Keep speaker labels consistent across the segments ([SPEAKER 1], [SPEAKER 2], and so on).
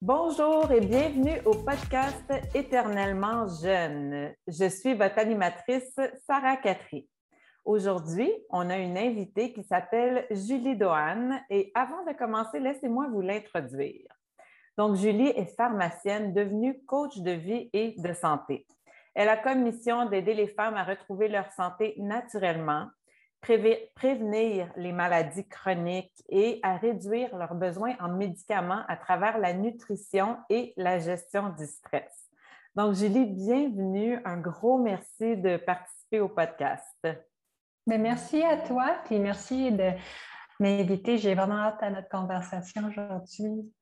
[SPEAKER 1] Bonjour et bienvenue au podcast Éternellement jeune. Je suis votre animatrice Sarah Catherine. Aujourd'hui, on a une invitée qui s'appelle Julie Dohan et avant de commencer, laissez-moi vous l'introduire. Donc, Julie est pharmacienne devenue coach de vie et de santé. Elle a comme mission d'aider les femmes à retrouver leur santé naturellement, prévenir les maladies chroniques et à réduire leurs besoins en médicaments à travers la nutrition et la gestion du stress. Donc, Julie, bienvenue. Un gros merci de participer au podcast.
[SPEAKER 2] Mais merci à toi, et merci de m'inviter. J'ai vraiment hâte à notre conversation aujourd'hui.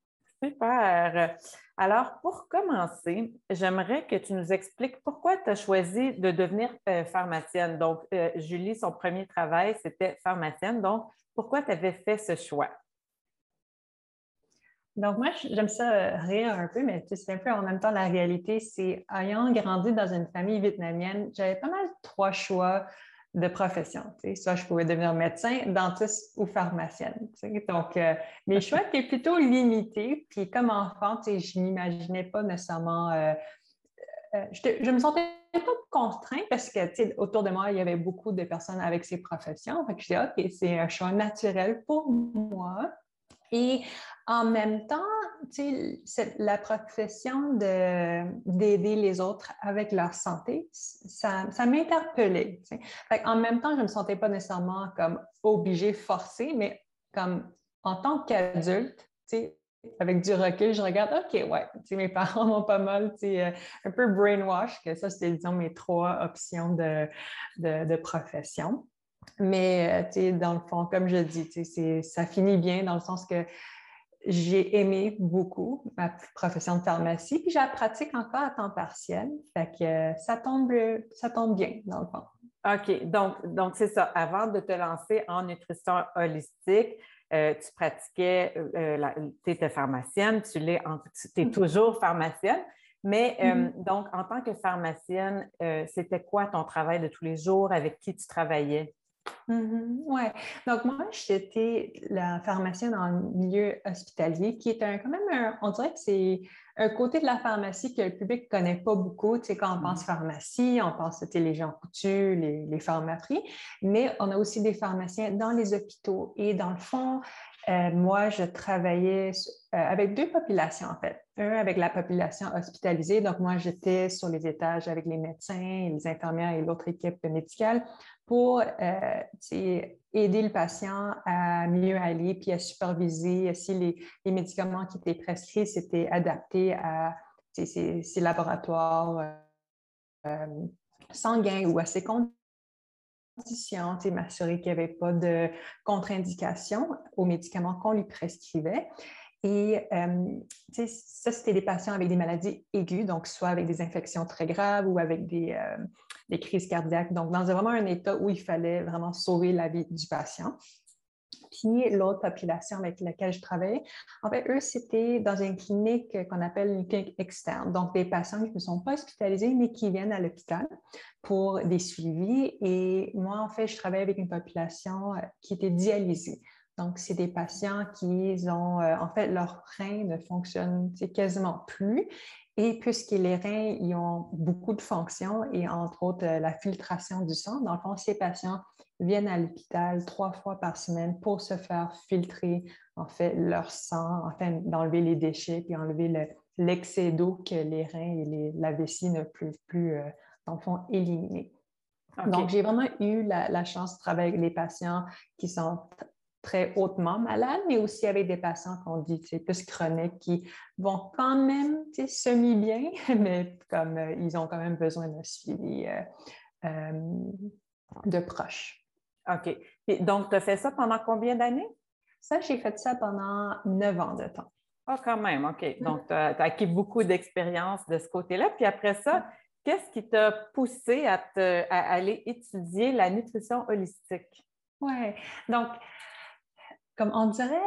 [SPEAKER 1] Super. Alors, pour commencer, j'aimerais que tu nous expliques pourquoi tu as choisi de devenir euh, pharmacienne. Donc, euh, Julie, son premier travail, c'était pharmacienne. Donc, pourquoi tu avais fait ce choix?
[SPEAKER 2] Donc, moi, j'aime ça euh, rire un peu, mais c'est un peu en même temps la réalité. C'est ayant grandi dans une famille vietnamienne, j'avais pas mal trois choix de profession. Soit je pouvais devenir médecin, dentiste ou pharmacienne. Donc, euh, mes choix étaient plutôt limités. Puis comme enfant, je n'imaginais pas nécessairement... Euh, euh, je, me sentais pas contrainte parce que autour de moi, il y avait beaucoup de personnes avec ces professions. Fait je disais, OK, c'est un choix naturel pour moi. Et en même temps, la profession d'aider les autres avec leur santé, ça, m'interpellait. En même temps, je ne me sentais pas nécessairement comme obligée, forcée, mais comme en tant qu'adulte, avec du recul, je regarde, OK, ouais, mes parents m'ont pas mal euh, un peu brainwash, que ça, c'était, disons, mes trois options de, de, profession. Mais, euh, dans le fond, comme je dis, ça finit bien dans le sens que j'ai aimé beaucoup ma profession de pharmacie, puis je la pratique encore à temps partiel. Fait que euh, ça tombe, ça tombe bien, dans le fond.
[SPEAKER 1] OK. Donc, donc c'est ça. Avant de te lancer en nutrition holistique, euh, tu pratiquais, euh, tu étais pharmacienne, tu l'es, tu es mm. toujours pharmacienne. Mais mm-hmm. donc, en tant que pharmacienne, c'était quoi ton travail de tous les jours? Avec qui tu travaillais?
[SPEAKER 2] Mm-hmm. Oui. Donc, moi, j'étais la pharmacienne dans le milieu hospitalier, qui est un, quand même un, on dirait que c'est un côté de la pharmacie que le public ne connaît pas beaucoup. Tu sais, quand on pense mm-hmm. pharmacie, on pense les gens coutus, les, les pharmacies, mais on a aussi des pharmaciens dans les hôpitaux. Et dans le fond, euh, moi, je travaillais euh, avec deux populations, en fait. Un avec la population hospitalisée. Donc, moi, j'étais sur les étages avec les médecins, les infirmières et l'autre équipe médicale pour euh, aider le patient à mieux aller puis à superviser si les, médicaments qui étaient prescrits s'étaient adaptés à ces, laboratoires sanguins ou à ces conditions m'assurer qu'il n'y avait pas de contre-indication aux médicaments qu'on lui prescrivait. Et euh, ça, c'était des patients avec des maladies aiguës, donc soit avec des infections très graves ou avec des, euh, des crises cardiaques. Donc, dans vraiment un état où il fallait vraiment sauver la vie du patient. Puis l'autre population avec laquelle je travaillais, en fait, eux, c'était dans une clinique qu'on appelle une clinique externe. Donc, des patients qui ne sont pas hospitalisés, mais qui viennent à l'hôpital pour des suivis. Et moi, en fait, je travaillais avec une population qui était dialysée. Donc, c'est des patients qui ont, euh, en fait, leurs reins ne fonctionnent quasiment plus. Et puisque les reins, ils ont beaucoup de fonctions et entre autres euh, la filtration du sang, dans le fond, ces patients viennent à l'hôpital trois fois par semaine pour se faire filtrer en fait leur sang, afin d'enlever les déchets puis enlever l'excès d'eau que les reins et la vessie ne peuvent plus, euh, dans le fond, éliminer. Donc, j'ai vraiment eu la, chance de travailler avec des patients qui sont très hautement malades, mais aussi avec des patients qu'on dit plus chroniques qui vont quand même semi-bien, mais comme euh, ils ont quand même besoin d'un suivi euh, de proches.
[SPEAKER 1] OK. donc, tu as fait ça pendant combien d'années?
[SPEAKER 2] Ça, j'ai fait ça pendant neuf ans de temps.
[SPEAKER 1] Ah, quand même, OK. Donc, tu as, acquis beaucoup d'expérience de ce côté-là. Puis après ça, qu'est-ce qui t'a poussé à, aller étudier la nutrition holistique?
[SPEAKER 2] Oui. Donc, comme on dirait,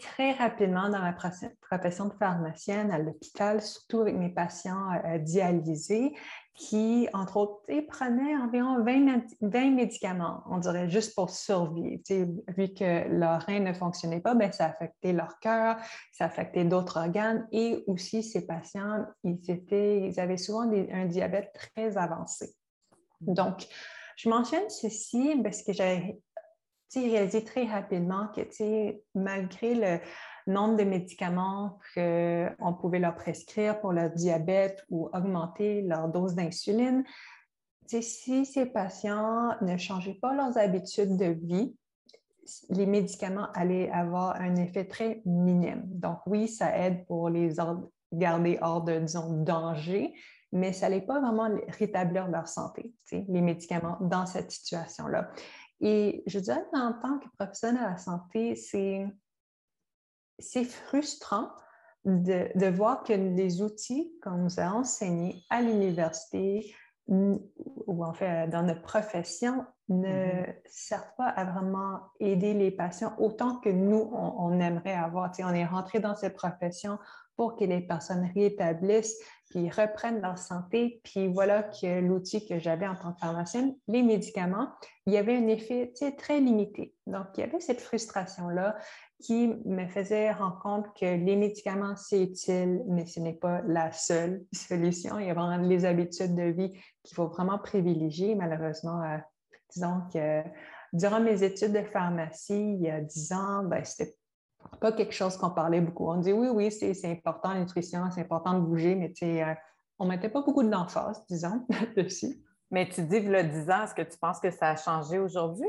[SPEAKER 2] très rapidement dans ma profession de pharmacienne à l'hôpital, surtout avec mes patients euh, dialysés, qui, entre autres, prenaient environ 20, médicaments, on dirait, juste pour survivre. Vu que leur rein ne fonctionnait pas, bien, ça affectait leur cœur, ça affectait d'autres organes et aussi ces patients, ils, étaient, ils avaient souvent un diabète très avancé. Donc, je mentionne ceci parce que j'ai réalisé très rapidement que malgré le nombre de médicaments qu'on pouvait leur prescrire pour leur diabète ou augmenter leur dose d'insuline, si ces patients ne changeaient pas leurs habitudes de vie, les médicaments allaient avoir un effet très minime. Donc oui, ça aide pour les garder hors de, disons, danger, mais ça n'allait pas vraiment rétablir leur santé, les médicaments dans cette situation-là. Et je dirais en tant que professionnel de la santé, c'est c'est frustrant de, voir que les outils qu'on nous a enseignés à l'université ou en fait dans notre profession ne mm-hmm. servent pas à vraiment aider les patients autant que nous, on, aimerait avoir. on est rentré dans cette profession pour que les personnes rétablissent, puis reprennent leur santé. Puis voilà que l'outil que j'avais en tant que pharmacienne, les médicaments, il y avait un effet très limité. Donc, il y avait cette frustration-là qui me faisait rendre compte que les médicaments, c'est utile, mais ce n'est pas la seule solution. Il y a vraiment les habitudes de vie qu'il faut vraiment privilégier. Malheureusement, disons que durant mes études de pharmacie, il y a dix ans, ben, c'était pas quelque chose qu'on parlait beaucoup. On dit oui, oui, c'est important la nutrition, c'est important de bouger, mais euh, on ne mettait pas beaucoup d'emphase, disons, dessus.
[SPEAKER 1] Mais tu dis, le 10 ans, est-ce que tu penses que ça a changé aujourd'hui?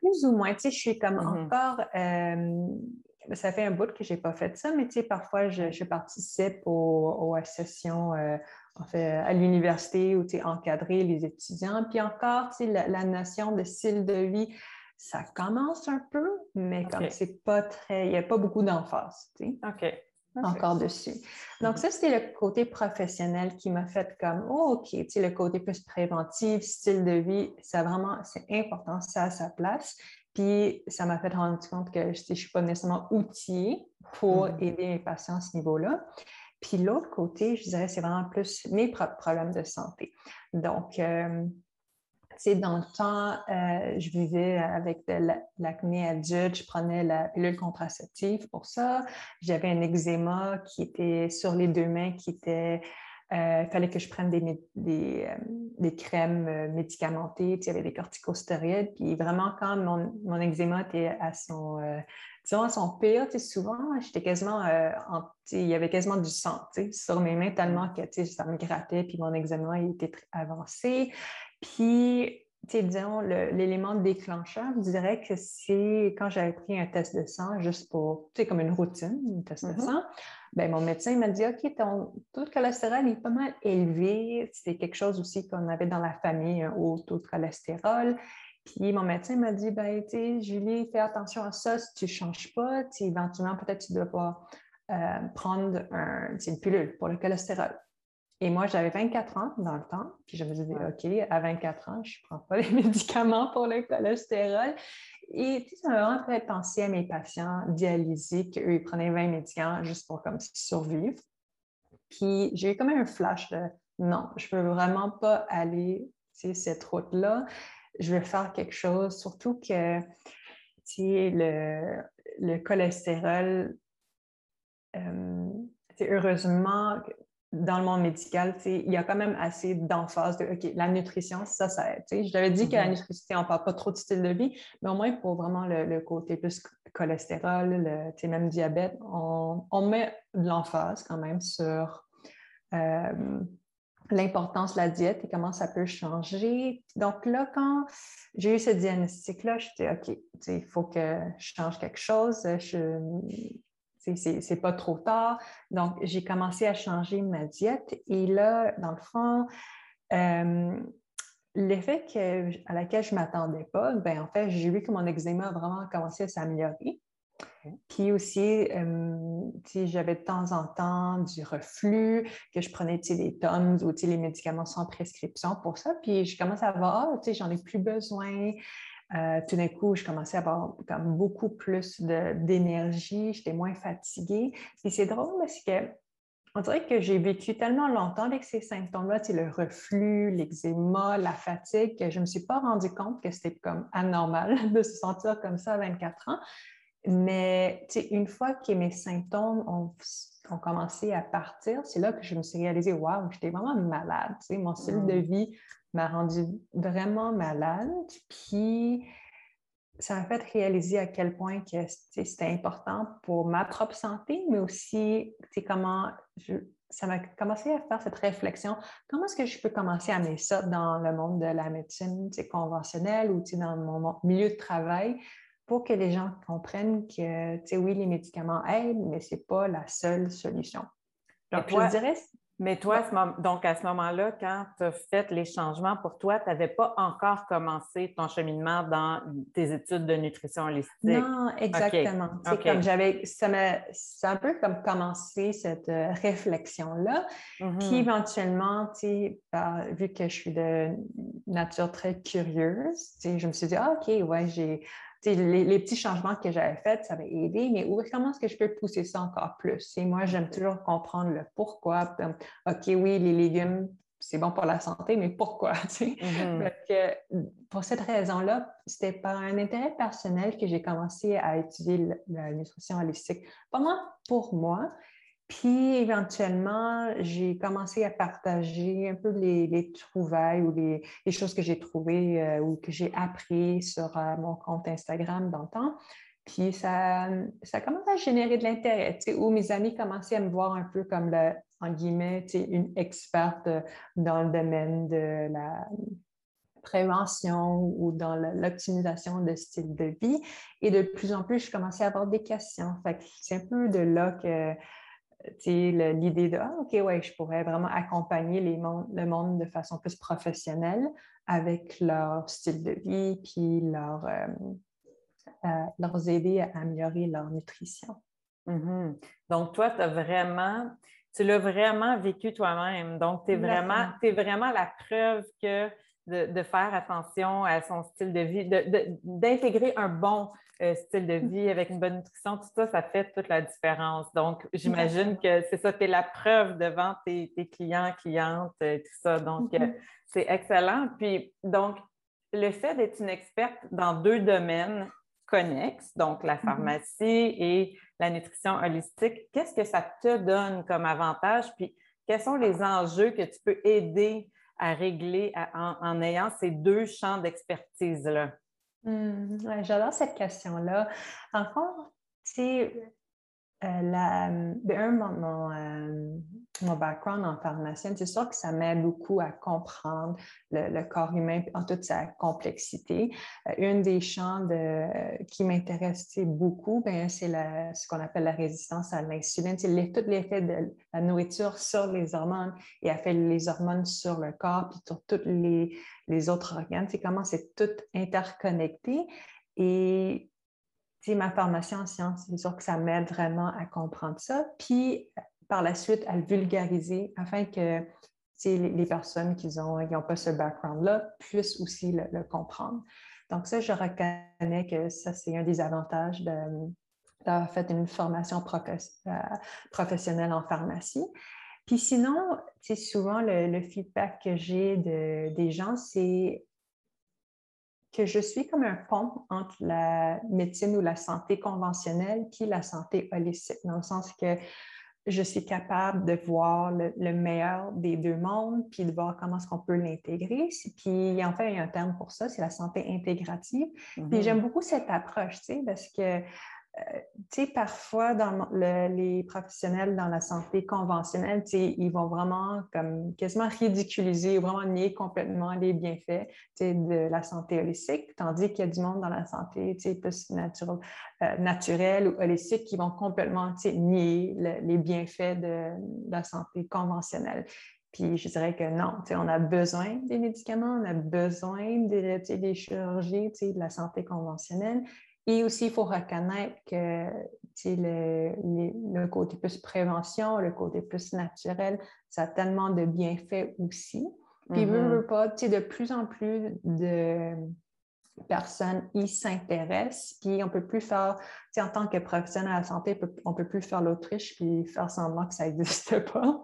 [SPEAKER 2] Plus ou moins, tu sais, je suis comme mm-hmm. encore, euh, ça fait un bout que je n'ai pas fait ça, mais tu sais, parfois, je, participe aux, sessions, euh, en fait, à l'université où tu es encadrer les étudiants. Puis encore, tu sais, la, notion de style de vie, ça commence un peu, mais comme c'est pas très, il n'y a pas beaucoup d'emphase, tu sais.
[SPEAKER 1] OK
[SPEAKER 2] encore dessus. Donc, ça, c'était le côté professionnel qui m'a fait comme, oh, OK, tu sais, le côté plus préventif, style de vie, ça vraiment, c'est important, ça à sa place. Puis, ça m'a fait rendre compte que je ne suis pas nécessairement outillée pour mm-hmm. aider mes patients à ce niveau-là. Puis, l'autre côté, je dirais, c'est vraiment plus mes propres problèmes de santé. Donc, euh, dans le temps, euh, je vivais avec de l'acné adulte, je prenais la pilule contraceptive pour ça. J'avais un eczéma qui était sur les deux mains, qui était. Euh, il fallait que je prenne des, des, euh, des crèmes médicamentées, il y avait des corticostéroïdes. Puis vraiment, quand mon, mon eczéma était à son, disons, à son pire, souvent, j'étais quasiment, il y avait quasiment du sang sur mes mains tellement que ça me grattait, puis mon eczéma était très avancé. Puis, disons, l'élément déclencheur, je dirais que c'est quand j'avais pris un test de sang, juste pour, tu sais, comme une routine, un test de mm-hmm. sang, ben, mon médecin m'a dit, OK, ton taux de cholestérol est pas mal élevé. C'est quelque chose aussi qu'on avait dans la famille, un haut taux de cholestérol. Puis mon médecin m'a dit, ben, tu sais, Julie, fais attention à ça. Si tu ne changes pas, éventuellement, peut-être tu dois euh, prendre une pilule pour le cholestérol. Et moi, j'avais 24 ans dans le temps, puis je me disais, OK, à 24 ans, je ne prends pas les médicaments pour le cholestérol. Et ça m'a vraiment fait penser à mes patients dialysés, qu'eux, ils prenaient 20 médicaments juste pour comme survivre. Puis j'ai eu comme un flash de non, je ne veux vraiment pas aller cette route-là. Je veux faire quelque chose, surtout que le, le cholestérol, euh, heureusement, dans le monde médical, il y a quand même assez d'emphase de OK, la nutrition, ça, ça aide. Je t'avais dit que la mm-hmm. nutrition, on ne parle pas trop de style de vie, mais au moins pour vraiment le, côté plus cholestérol, le même diabète, on, met de l'emphase quand même sur euh, l'importance de la diète et comment ça peut changer. Donc là, quand j'ai eu ce diagnostic-là, je dit OK, il faut que je change quelque chose. Je, c'est pas trop tard. Donc, j'ai commencé à changer ma diète et là, dans le fond, euh, l'effet à laquelle je ne m'attendais pas, ben, en fait, j'ai vu que mon eczéma a vraiment commencé à s'améliorer. Puis aussi, euh, j'avais de temps en temps du reflux, que je prenais des Tums ou les médicaments sans prescription pour ça. Puis je commence à voir, ah, j'en ai plus besoin. Euh, tout d'un coup, je commençais à avoir comme beaucoup plus d'énergie, j'étais moins fatiguée. Et c'est drôle parce que on dirait que j'ai vécu tellement longtemps avec ces symptômes-là, le reflux, l'eczéma, la fatigue, que je ne me suis pas rendu compte que c'était comme anormal de se sentir comme ça à 24 ans. Mais une fois que mes symptômes ont, commencé à partir, c'est là que je me suis réalisée, waouh, j'étais vraiment malade. Mon style de mm. vie m'a rendu vraiment malade. Puis ça m'a fait réaliser à quel point que c'était important pour ma propre santé, mais aussi comment ça m'a commencé à faire cette réflexion. Comment est-ce que je peux commencer à mettre ça dans le monde de la médecine conventionnelle ou dans mon milieu de travail pour que les gens comprennent que, oui, les médicaments aident, mais ce n'est pas la seule solution.
[SPEAKER 1] Donc, je dirais, mais toi, donc à ce moment-là, quand tu as fait les changements pour toi, tu n'avais pas encore commencé ton cheminement dans tes études de nutrition holistique?
[SPEAKER 2] Non, exactement. C'est comme j'avais, ça c'est un peu comme commencer cette euh, réflexion-là. Puis mm-hmm. éventuellement, bah, vu que je suis de nature très curieuse, je me suis dit, ah, OK, ouais, j'ai les, petits changements que j'avais faits, ça avait aidé, mais comment est-ce que je peux pousser ça encore plus? Et moi, j'aime toujours comprendre le pourquoi. OK, oui, les légumes, c'est bon pour la santé, mais pourquoi? Mm-hmm. pour cette raison-là, c'était par un intérêt personnel que j'ai commencé à étudier la nutrition holistique. Moi pour moi, puis éventuellement, j'ai commencé à partager un peu les, trouvailles ou les, choses que j'ai trouvées euh, ou que j'ai appris sur euh, mon compte Instagram temps. Puis ça, ça a commencé à générer de l'intérêt, où mes amis commençaient à me voir un peu comme, le, en guillemets, une experte dans le domaine de la prévention ou dans l'optimisation de style de vie. Et de plus en plus, je commençais à avoir des questions. C'est un peu de là que l'idée de ah, OK, ouais, je pourrais vraiment accompagner les le monde de façon plus professionnelle avec leur style de vie, puis leur, euh, euh, aider à améliorer leur nutrition.
[SPEAKER 1] Mm-hmm. Donc, toi, tu as vraiment, tu l'as vraiment vécu toi-même. Donc, tu es vraiment, es vraiment la preuve que de, faire attention à son style de vie, d'intégrer un bon euh, style de vie avec une bonne nutrition, tout ça, ça fait toute la différence. Donc, j'imagine que c'est ça, tu es la preuve devant tes, clients, clientes, euh, tout ça. Donc, euh, mm-hmm. c'est excellent. Puis, donc, le fait d'être une experte dans deux domaines connexes, donc la mm-hmm. pharmacie et la nutrition holistique, qu'est-ce que ça te donne comme avantage? Puis, quels sont les enjeux que tu peux aider à régler en, ayant ces deux champs d'expertise-là?
[SPEAKER 2] Hmm, j'adore cette question-là. En fond, c'est euh, un, mon, euh, mon, background en pharmacienne, c'est sûr que ça m'aide beaucoup à comprendre le, corps humain en toute sa complexité. Euh, une des champs qui m'intéresse beaucoup, ben, c'est ce qu'on appelle la résistance à l'insuline. C'est tout l'effet de la nourriture sur les hormones et fait les hormones sur le corps puis sur tous les, les autres organes. C'est comment c'est tout interconnecté. Et ma formation en sciences, c'est sûr que ça m'aide vraiment à comprendre ça. Puis, par la suite, à le vulgariser afin que les, personnes qui n'ont pas ce background-là puissent aussi le, comprendre. Donc, ça, je reconnais que ça, c'est un des avantages d'avoir fait une formation euh, professionnelle en pharmacie. Puis sinon, souvent, le, le, feedback que j'ai de, des gens, c'est que je suis comme un pont entre la médecine ou la santé conventionnelle puis la santé holistique, dans le sens que je suis capable de voir le, meilleur des deux mondes, puis de voir comment est-ce qu'on peut l'intégrer. Puis en fait, il y a un terme pour ça, c'est la santé intégrative. Puis mm-hmm. j'aime beaucoup cette approche, tu sais, parce que euh, tu sais, parfois, dans les professionnels dans la santé conventionnelle, tu sais, ils vont vraiment comme quasiment ridiculiser, vraiment nier complètement les bienfaits tu sais, de la santé holistique, tandis qu'il y a du monde dans la santé tu sais, plus euh, naturelle ou holistique qui vont complètement tu sais, nier les bienfaits de, la santé conventionnelle. Puis je dirais que non, on a besoin des médicaments, on a besoin des, chirurgies de la santé conventionnelle, et aussi, il faut reconnaître que le, le, côté plus prévention, le côté plus naturel, ça a tellement de bienfaits aussi. Puis, mm -hmm. pas, de plus en plus de, personnes y s'intéressent, puis on peut plus faire, en tant que professionnel de la santé, on peut plus faire l'autruche puis faire semblant que ça n'existe pas.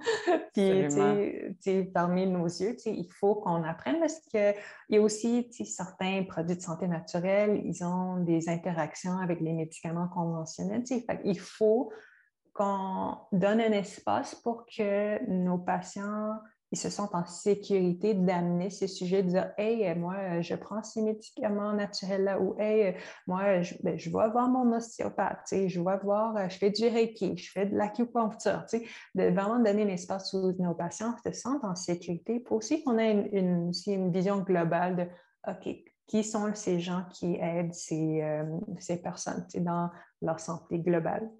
[SPEAKER 2] puis, parmi nos yeux, il faut qu'on apprenne parce qu'il y a aussi certains produits de santé naturelle, ils ont des interactions avec les médicaments conventionnels. il faut qu'on donne un espace pour que nos patients ils se sentent en sécurité d'amener ces sujets, de dire Hey, moi, je prends ces médicaments naturels-là, ou Hey, moi, je, ben, je vais voir mon ostéopathe, je vais voir, je fais du Reiki, je fais de l'acupuncture, de vraiment donner l'espace aux nos patients se sentent en sécurité. Pour aussi qu'on ait une, une, vision globale de OK, qui sont ces gens qui aident ces, euh, ces personnes dans leur santé globale.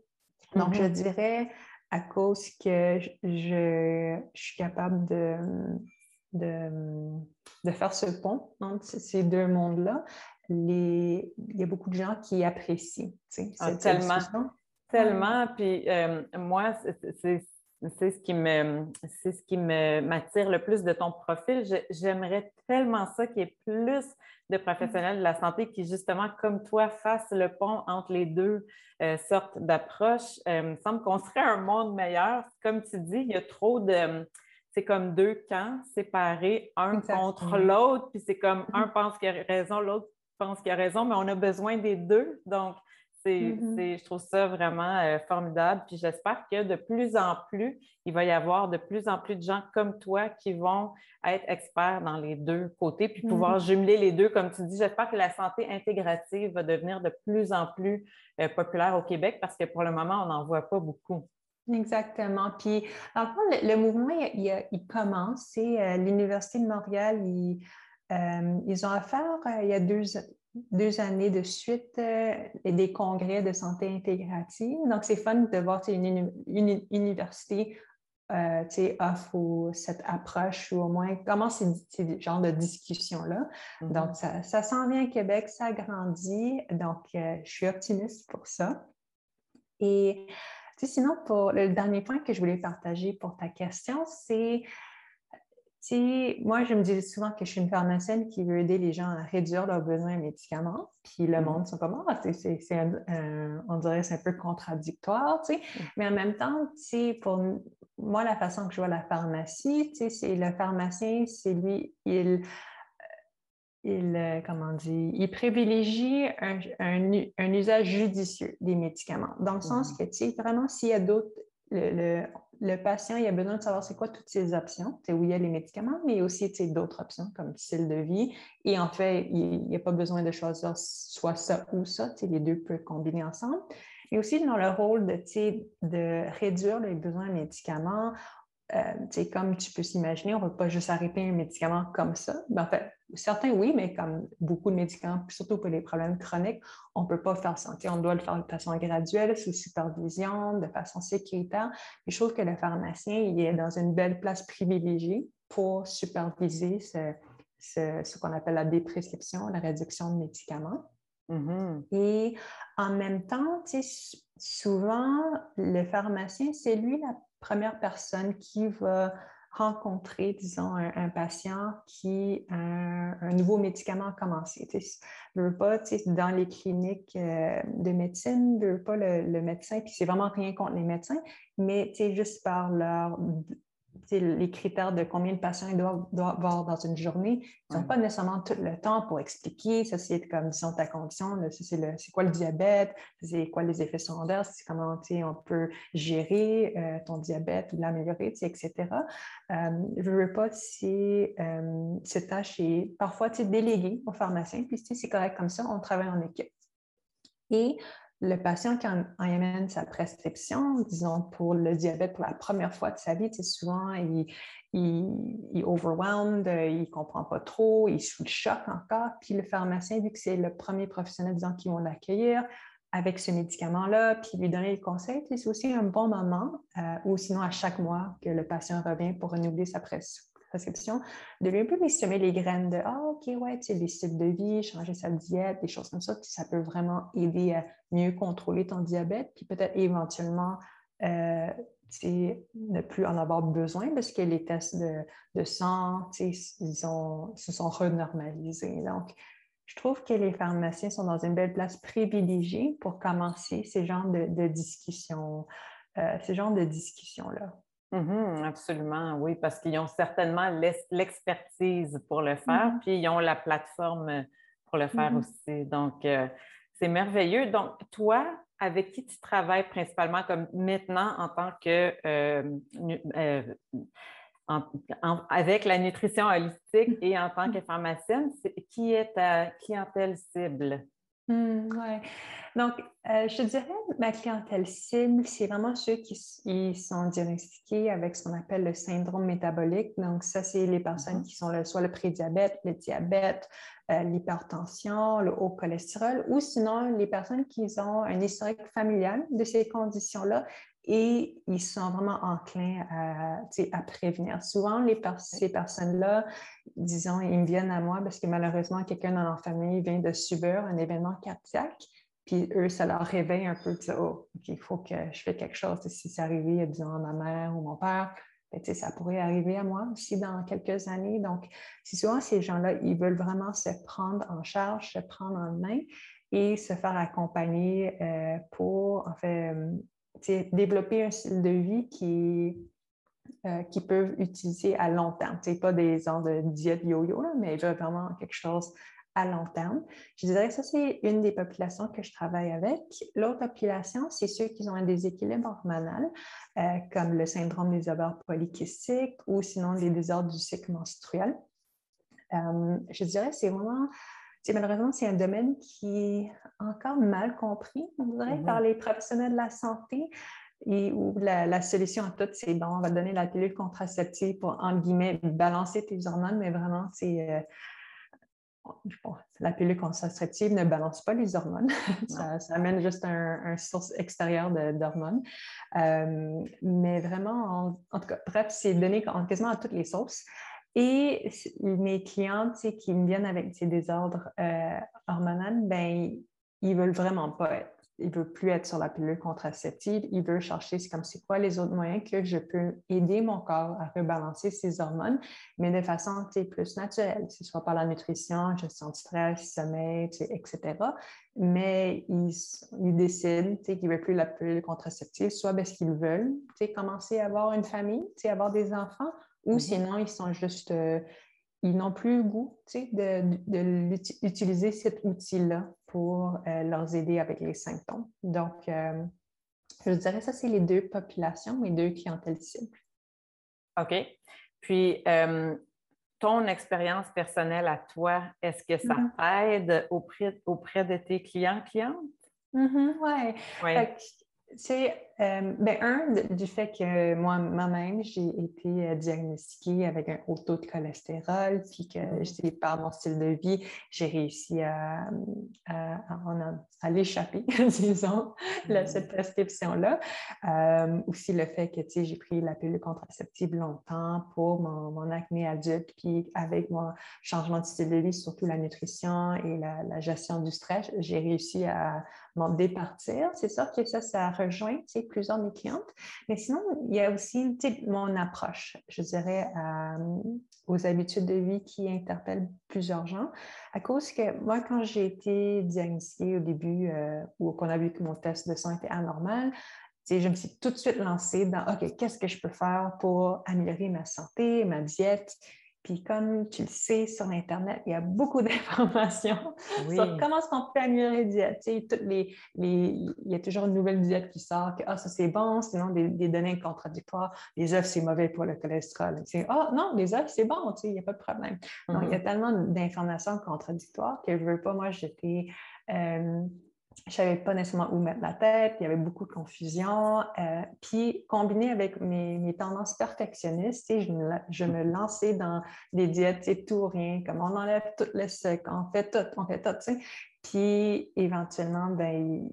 [SPEAKER 2] Donc, je mm-hmm. dirais, à cause que je, suis capable de, de, faire ce pont entre ces deux mondes-là. il y a beaucoup de gens qui apprécient
[SPEAKER 1] ah, tellement. Tellement. Puis euh, moi, c'est ce qui me c'est ce qui m'attire le plus de ton profil. J'aimerais tellement ça qu'il y ait plus de professionnels de la santé qui, justement, comme toi, fassent le pont entre les deux euh, sortes d'approches. Euh, il me semble qu'on serait un monde meilleur. Comme tu dis, il y a trop de. C'est comme deux camps séparés, un contre l'autre, puis c'est comme un pense qu'il a raison, l'autre pense qu'il a raison, mais on a besoin des deux. Donc, Mm-hmm. je trouve ça vraiment euh, formidable. Puis j'espère que de plus en plus, il va y avoir de plus en plus de gens comme toi qui vont être experts dans les deux côtés, puis pouvoir mm-hmm. jumeler les deux. Comme tu dis, j'espère que la santé intégrative va devenir de plus en plus euh, populaire au Québec parce que pour le moment, on n'en voit pas beaucoup.
[SPEAKER 2] Exactement. Puis, en fait, le, mouvement, il, commence. C'est euh, l'Université de Montréal, ils, ils ont affaire il y a deux, deux années de suite euh, des congrès de santé intégrative. Donc, c'est fun de voir une, une, université euh, offre cette approche ou au moins comment c'est ce genre de discussion-là. Mm-hmm. Donc, ça, ça s'en vient à Québec, ça grandit. Donc, euh, je suis optimiste pour ça. Et sinon, pour le dernier point que je voulais partager pour ta question, c'est moi, je me dis souvent que je suis une pharmacienne qui veut aider les gens à réduire leurs besoins de médicaments, puis le mm. monde sont comme, ah, c'est, on dirait c'est un peu contradictoire, tu sais. Mm. Mais en même temps, pour moi, la façon que je vois la pharmacie, c'est le pharmacien, c'est lui, il, il, comment dire, il privilégie un, un, usage judicieux des médicaments, dans le sens mm. que, tu sais, vraiment, s'il y a d'autres, le, le patient il a besoin de savoir c'est quoi toutes ces options. Où il y a les médicaments, mais aussi d'autres options comme style de vie. Et en fait, il n'y a pas besoin de choisir soit ça ou ça. Les deux peuvent combiner ensemble. Et aussi dans le rôle de, de réduire les besoins de médicaments, euh, comme tu peux s'imaginer, on ne va pas juste arrêter un médicament comme ça. Ben, certains oui, mais comme beaucoup de médicaments, surtout pour les problèmes chroniques, on ne peut pas faire ça. On doit le faire de façon graduelle, sous supervision, de façon sécuritaire. je trouve que le pharmacien il est dans une belle place privilégiée pour superviser ce, qu'on appelle la déprescription, la réduction de médicaments. Mm-hmm. Et en même temps, souvent, le pharmacien, c'est lui la première personne qui va rencontrer, disons, un, patient qui a un, nouveau médicament commencé. Je veux pas, dans les cliniques euh, de médecine, je veux pas le, le médecin, puis c'est vraiment rien contre les médecins, mais juste par leur les critères de combien de patients ils doivent, avoir dans une journée. Ils n'ont pas nécessairement tout le temps pour expliquer, ça c'est comme, disons, ta condition, c'est quoi le diabète, c'est quoi les effets secondaires, c'est comment on peut gérer euh, ton diabète ou l'améliorer, etc. Euh, je ne veux pas si euh, cette tâche est parfois déléguée au pharmacien, puis c'est correct comme ça, on travaille en équipe. Et le patient qui en, amène sa prescription, disons pour le diabète pour la première fois de sa vie, souvent il, il, il overwhelmed, il comprend pas trop, il est sous le choc encore. Puis le pharmacien, vu que c'est le premier professionnel disons, qui vont l'accueillir avec ce médicament-là, puis lui donner les conseils, c'est aussi un bon moment, euh, ou sinon à chaque mois que le patient revient pour renouveler sa de lui un peu lui les graines de Ah, OK, ouais, tu sais, les styles de vie, changer sa diète, des choses comme ça, ça peut vraiment aider à mieux contrôler ton diabète, puis peut-être éventuellement euh, ne plus en avoir besoin parce que les tests de, de sang, ils, ont, se sont renormalisés. Donc, je trouve que les pharmaciens sont dans une belle place privilégiée pour commencer ces genres de, discussions, euh, ces genres de discussions-là.
[SPEAKER 1] Mm-hmm, absolument, oui, parce qu'ils ont certainement l'expertise pour le faire, mm-hmm. puis ils ont la plateforme pour le faire mm-hmm. aussi. Donc, euh, c'est merveilleux. Donc, toi, avec qui tu travailles principalement comme maintenant en tant que euh, euh, avec la nutrition holistique et en tant que pharmacienne, qui est ta clientèle cible?
[SPEAKER 2] Mmh, Donc, euh, je dirais ma clientèle cible, c'est vraiment ceux qui sont diagnostiqués avec ce qu'on appelle le syndrome métabolique. Donc, ça, c'est les personnes mmh qui sont soit le prédiabète, le diabète, euh, l'hypertension, le haut cholestérol, ou sinon les personnes qui ont un historique familial de ces conditions-là et ils sont vraiment enclins à, à prévenir. Souvent, les ces personnes-là, disons, ils me viennent à moi parce que malheureusement, quelqu'un dans leur famille vient de subir un événement cardiaque. Puis eux, ça leur réveille un peu, oh, il faut que je fasse quelque chose. Si c'est arrivé, disons, à ma mère ou mon père, ben, ça pourrait arriver à moi aussi dans quelques années. Donc, c'est souvent ces gens-là, ils veulent vraiment se prendre en charge, se prendre en main et se faire accompagner euh, pour, en fait, développer un style de vie qui, euh, qui peuvent utiliser à long terme. Ce pas des gens de diète yo-yo, mais vraiment quelque chose à long terme. Je dirais que ça, c'est une des populations que je travaille avec. L'autre population, c'est ceux qui ont un déséquilibre hormonal, euh, comme le syndrome des ovaires polykystiques ou sinon les désordres du cycle menstruel. Euh, je dirais que c'est vraiment malheureusement, c'est un domaine qui est encore mal compris, on dirait, par mhm. les professionnels de la santé. Et où la, solution à tout, c'est bon, on va donner la pilule contraceptive pour, entre guillemets, balancer tes hormones, mais vraiment, c'est. Euh, la pilule contraceptive ne balance pas les hormones. ça, amène juste un, source extérieure d'hormones. Euh, mais vraiment, en, tout cas, bref, c'est donné quasiment à toutes les sources. Et mes clientes qui me viennent avec ces désordres euh, hormonaux, ben, ils veulent vraiment pas être. Ils veulent plus être sur la pilule contraceptive. Ils veulent chercher, c'est comme c'est quoi les autres moyens que je peux aider mon corps à rebalancer ses hormones, mais de façon plus naturelle, que ce soit par la nutrition, gestion du stress, sommeil, etc. Mais ils, ils décident qu'ils ne veulent plus la pilule contraceptive, soit parce qu'ils veulent commencer à avoir une famille, avoir des enfants, ou mmh sinon, ils sont juste, euh, ils n'ont plus le goût d'utiliser cet outil-là pour euh, leur aider avec les symptômes. Donc, euh, je dirais que ça, c'est les deux populations, les deux clientèles cibles.
[SPEAKER 1] OK. Puis, ton expérience personnelle à toi, est-ce que ça mmh t'aide auprès, auprès de tes clients, clientes?
[SPEAKER 2] Mmh oui. Ouais. Euh, ben, un, du fait que moi-même, j'ai été euh, diagnostiquée avec un haut taux de cholestérol, puis que mm-hmm. par mon style de vie, j'ai réussi à, à, l'échapper, disons, mm-hmm. cette prescription-là. Euh, aussi le fait que j'ai pris la pilule contraceptive longtemps pour mon, acné adulte, puis avec mon changement de style de vie, surtout la nutrition et la, gestion du stress, j'ai réussi à m'en départir. C'est sûr que ça, ça rejoint plusieurs de mes clientes. Mais sinon, il y a aussi mon approche, je dirais, euh, aux habitudes de vie qui interpellent plusieurs gens. À cause que moi, quand j'ai été diagnostiquée au début, euh, ou qu'on a vu que mon test de sang était anormal, je me suis tout de suite lancée dans OK, qu'est-ce que je peux faire pour améliorer ma santé, ma diète? Puis comme tu le sais, sur Internet, il y a beaucoup d'informations sur comment est-ce qu'on peut améliorer la diète. les, il y a toujours une nouvelle diète qui sort, que ah, ça c'est bon, sinon des, données contradictoires. Les œufs, c'est mauvais pour le cholestérol. Ah non, les œufs, c'est bon, il n'y a pas de problème. Donc, il y a mm-hmm. tellement d'informations contradictoires que je ne veux pas, moi, j'étais... Euh, je savais pas nécessairement où mettre la tête, il y avait beaucoup de confusion. Euh, puis, combiné avec mes, tendances perfectionnistes, je me, lançais dans des diètes, c'est tout ou rien, comme on enlève tout le sucre, on fait tout, on fait tout, Puis, éventuellement, ben,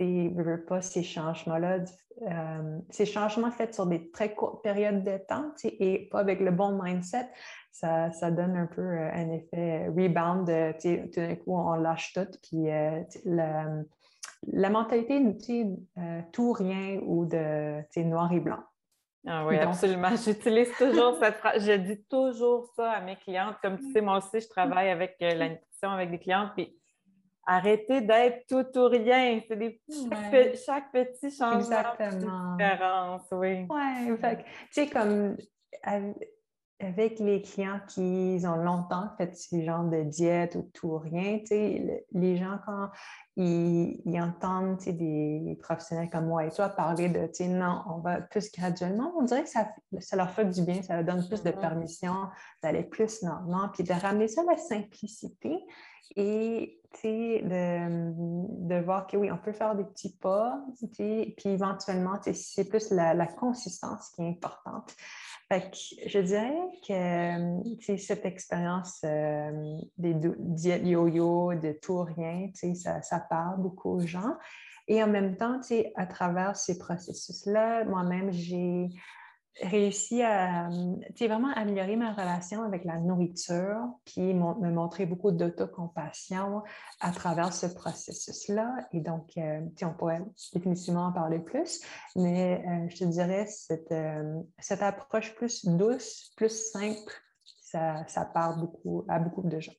[SPEAKER 2] ne veux pas ces changements-là, euh, ces changements faits sur des très courtes périodes de temps et pas avec le bon mindset, ça, ça, donne un peu euh, un effet rebound. tout d'un coup, on lâche tout. Puis euh, la, la, mentalité, euh, tout rien ou de noir et blanc.
[SPEAKER 1] Ah oui, absolument. J'utilise toujours cette phrase. Je dis toujours ça à mes clientes. Comme tu sais, moi aussi, je travaille avec la nutrition avec des clientes. Puis arrêtez d'être tout ou rien. C'est des chaque, petit changement Exactement. différence. Oui.
[SPEAKER 2] Oui. Tu sais, comme avec les clients qui ont longtemps fait ce genre de diète ou tout ou rien, les gens, quand ils, entendent des professionnels comme moi et toi parler de non, on va plus graduellement, on dirait que ça, ça leur fait du bien, ça leur donne plus de mm-hmm. permission d'aller plus normalement, puis de ramener ça à la simplicité et de, de, voir que oui, on peut faire des petits pas, puis éventuellement, c'est plus la, la, consistance qui est importante. Je dirais que cette expérience euh, des yo-yo, de tout rien, ça parle beaucoup aux gens. Et en même temps, à travers ces processus-là, moi-même, j'ai réussi à vraiment améliorer ma relation avec la nourriture, puis me montrer beaucoup d'autocompassion à travers ce processus-là. Et donc, euh, on pourrait définitivement en parler plus, mais euh, je te dirais, cette, euh, cette approche plus douce, plus simple, ça, ça parle beaucoup à beaucoup de gens.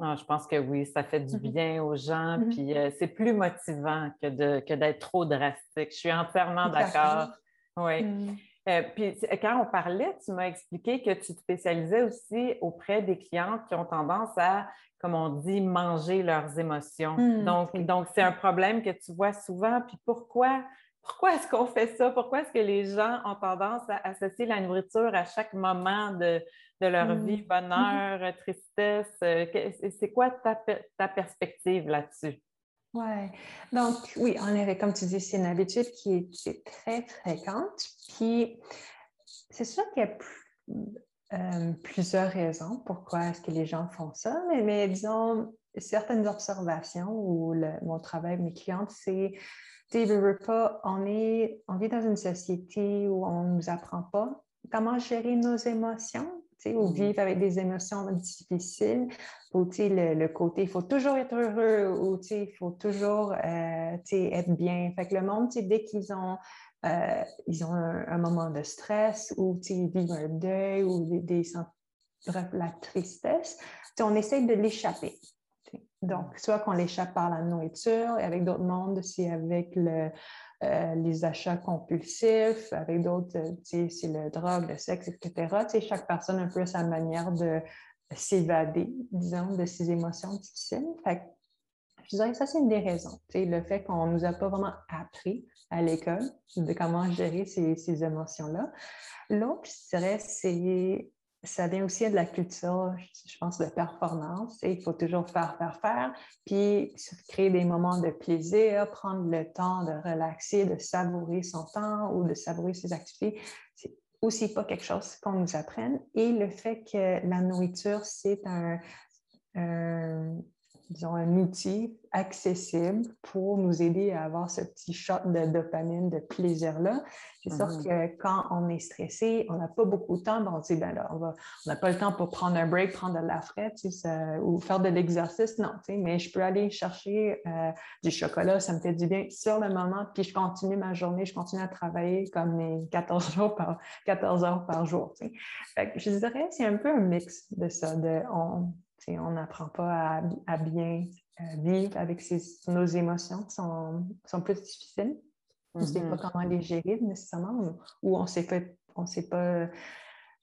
[SPEAKER 1] Ah, je pense que oui, ça fait du mm-hmm. bien aux gens, mm-hmm. puis c'est plus motivant que, de, que d'être trop drastique. Je suis entièrement d'accord. Oui. Mm. Euh, puis quand on parlait, tu m'as expliqué que tu te spécialisais aussi auprès des clientes qui ont tendance à, comme on dit, manger leurs émotions. Mmh, donc, donc, c'est un problème que tu vois souvent. Puis pourquoi, pourquoi est-ce qu'on fait ça? Pourquoi est-ce que les gens ont tendance à associer la nourriture à chaque moment de, leur vie, mmh. bonheur, tristesse? Euh, c'est quoi ta, ta perspective là-dessus?
[SPEAKER 2] Oui. Donc, oui, en effet, comme tu dis, c'est une habitude qui est, très fréquente. Puis, c'est sûr qu'il y a euh, plusieurs raisons pourquoi est-ce que les gens font ça, mais, disons, certaines observations ou mon travail mes clientes, c'est, tu pas, on, est, on vit dans une société où on ne nous apprend pas comment gérer nos émotions ou mmh. vivre avec des émotions difficiles, ou le, le côté, il faut toujours être heureux, ou il faut toujours euh, être bien. Fait que le monde, dès qu'ils ont, euh, ils ont un, moment de stress, ou ils vivent un deuil, ou des, des bref, la tristesse, on essaie de l'échapper. Donc, soit qu'on l'échappe par la nourriture, et avec d'autres mondes, c'est avec le, euh, les achats compulsifs, avec d'autres, euh, c'est le drogue, le sexe, etc. chaque personne a un peu sa manière de s'évader, disons, de ses émotions difficiles. Fait je dirais que ça, c'est une des raisons. Le fait qu'on ne nous a pas vraiment appris à l'école de comment gérer ces, ces émotions-là. L'autre, je dirais, c'est ça vient aussi de la culture, je pense, de performance. il faut toujours faire, faire, faire, puis créer des moments de plaisir, prendre le temps de relaxer, de savourer son temps ou de savourer ses activités. C'est aussi pas quelque chose qu'on nous apprenne. Et le fait que la nourriture, c'est un, disons, un outil accessible pour nous aider à avoir ce petit shot de dopamine, de plaisir-là. C'est sûr mm-hmm. que quand on est stressé, on n'a pas beaucoup de temps, on dit, ben là, on n'a pas le temps pour prendre un break, prendre de la frette ou faire de l'exercice. Non, mais je peux aller chercher euh, du chocolat, ça me fait du bien sur le moment, puis je continue ma journée, je continue à travailler comme mes 14 jours par 14 heures par jour. je dirais c'est un peu un mix de ça. De, on, on n'apprend pas à, bien euh, vivre avec nos émotions qui sont, plus difficiles. On ne sait pas comment les gérer nécessairement ou, on ne s'est pas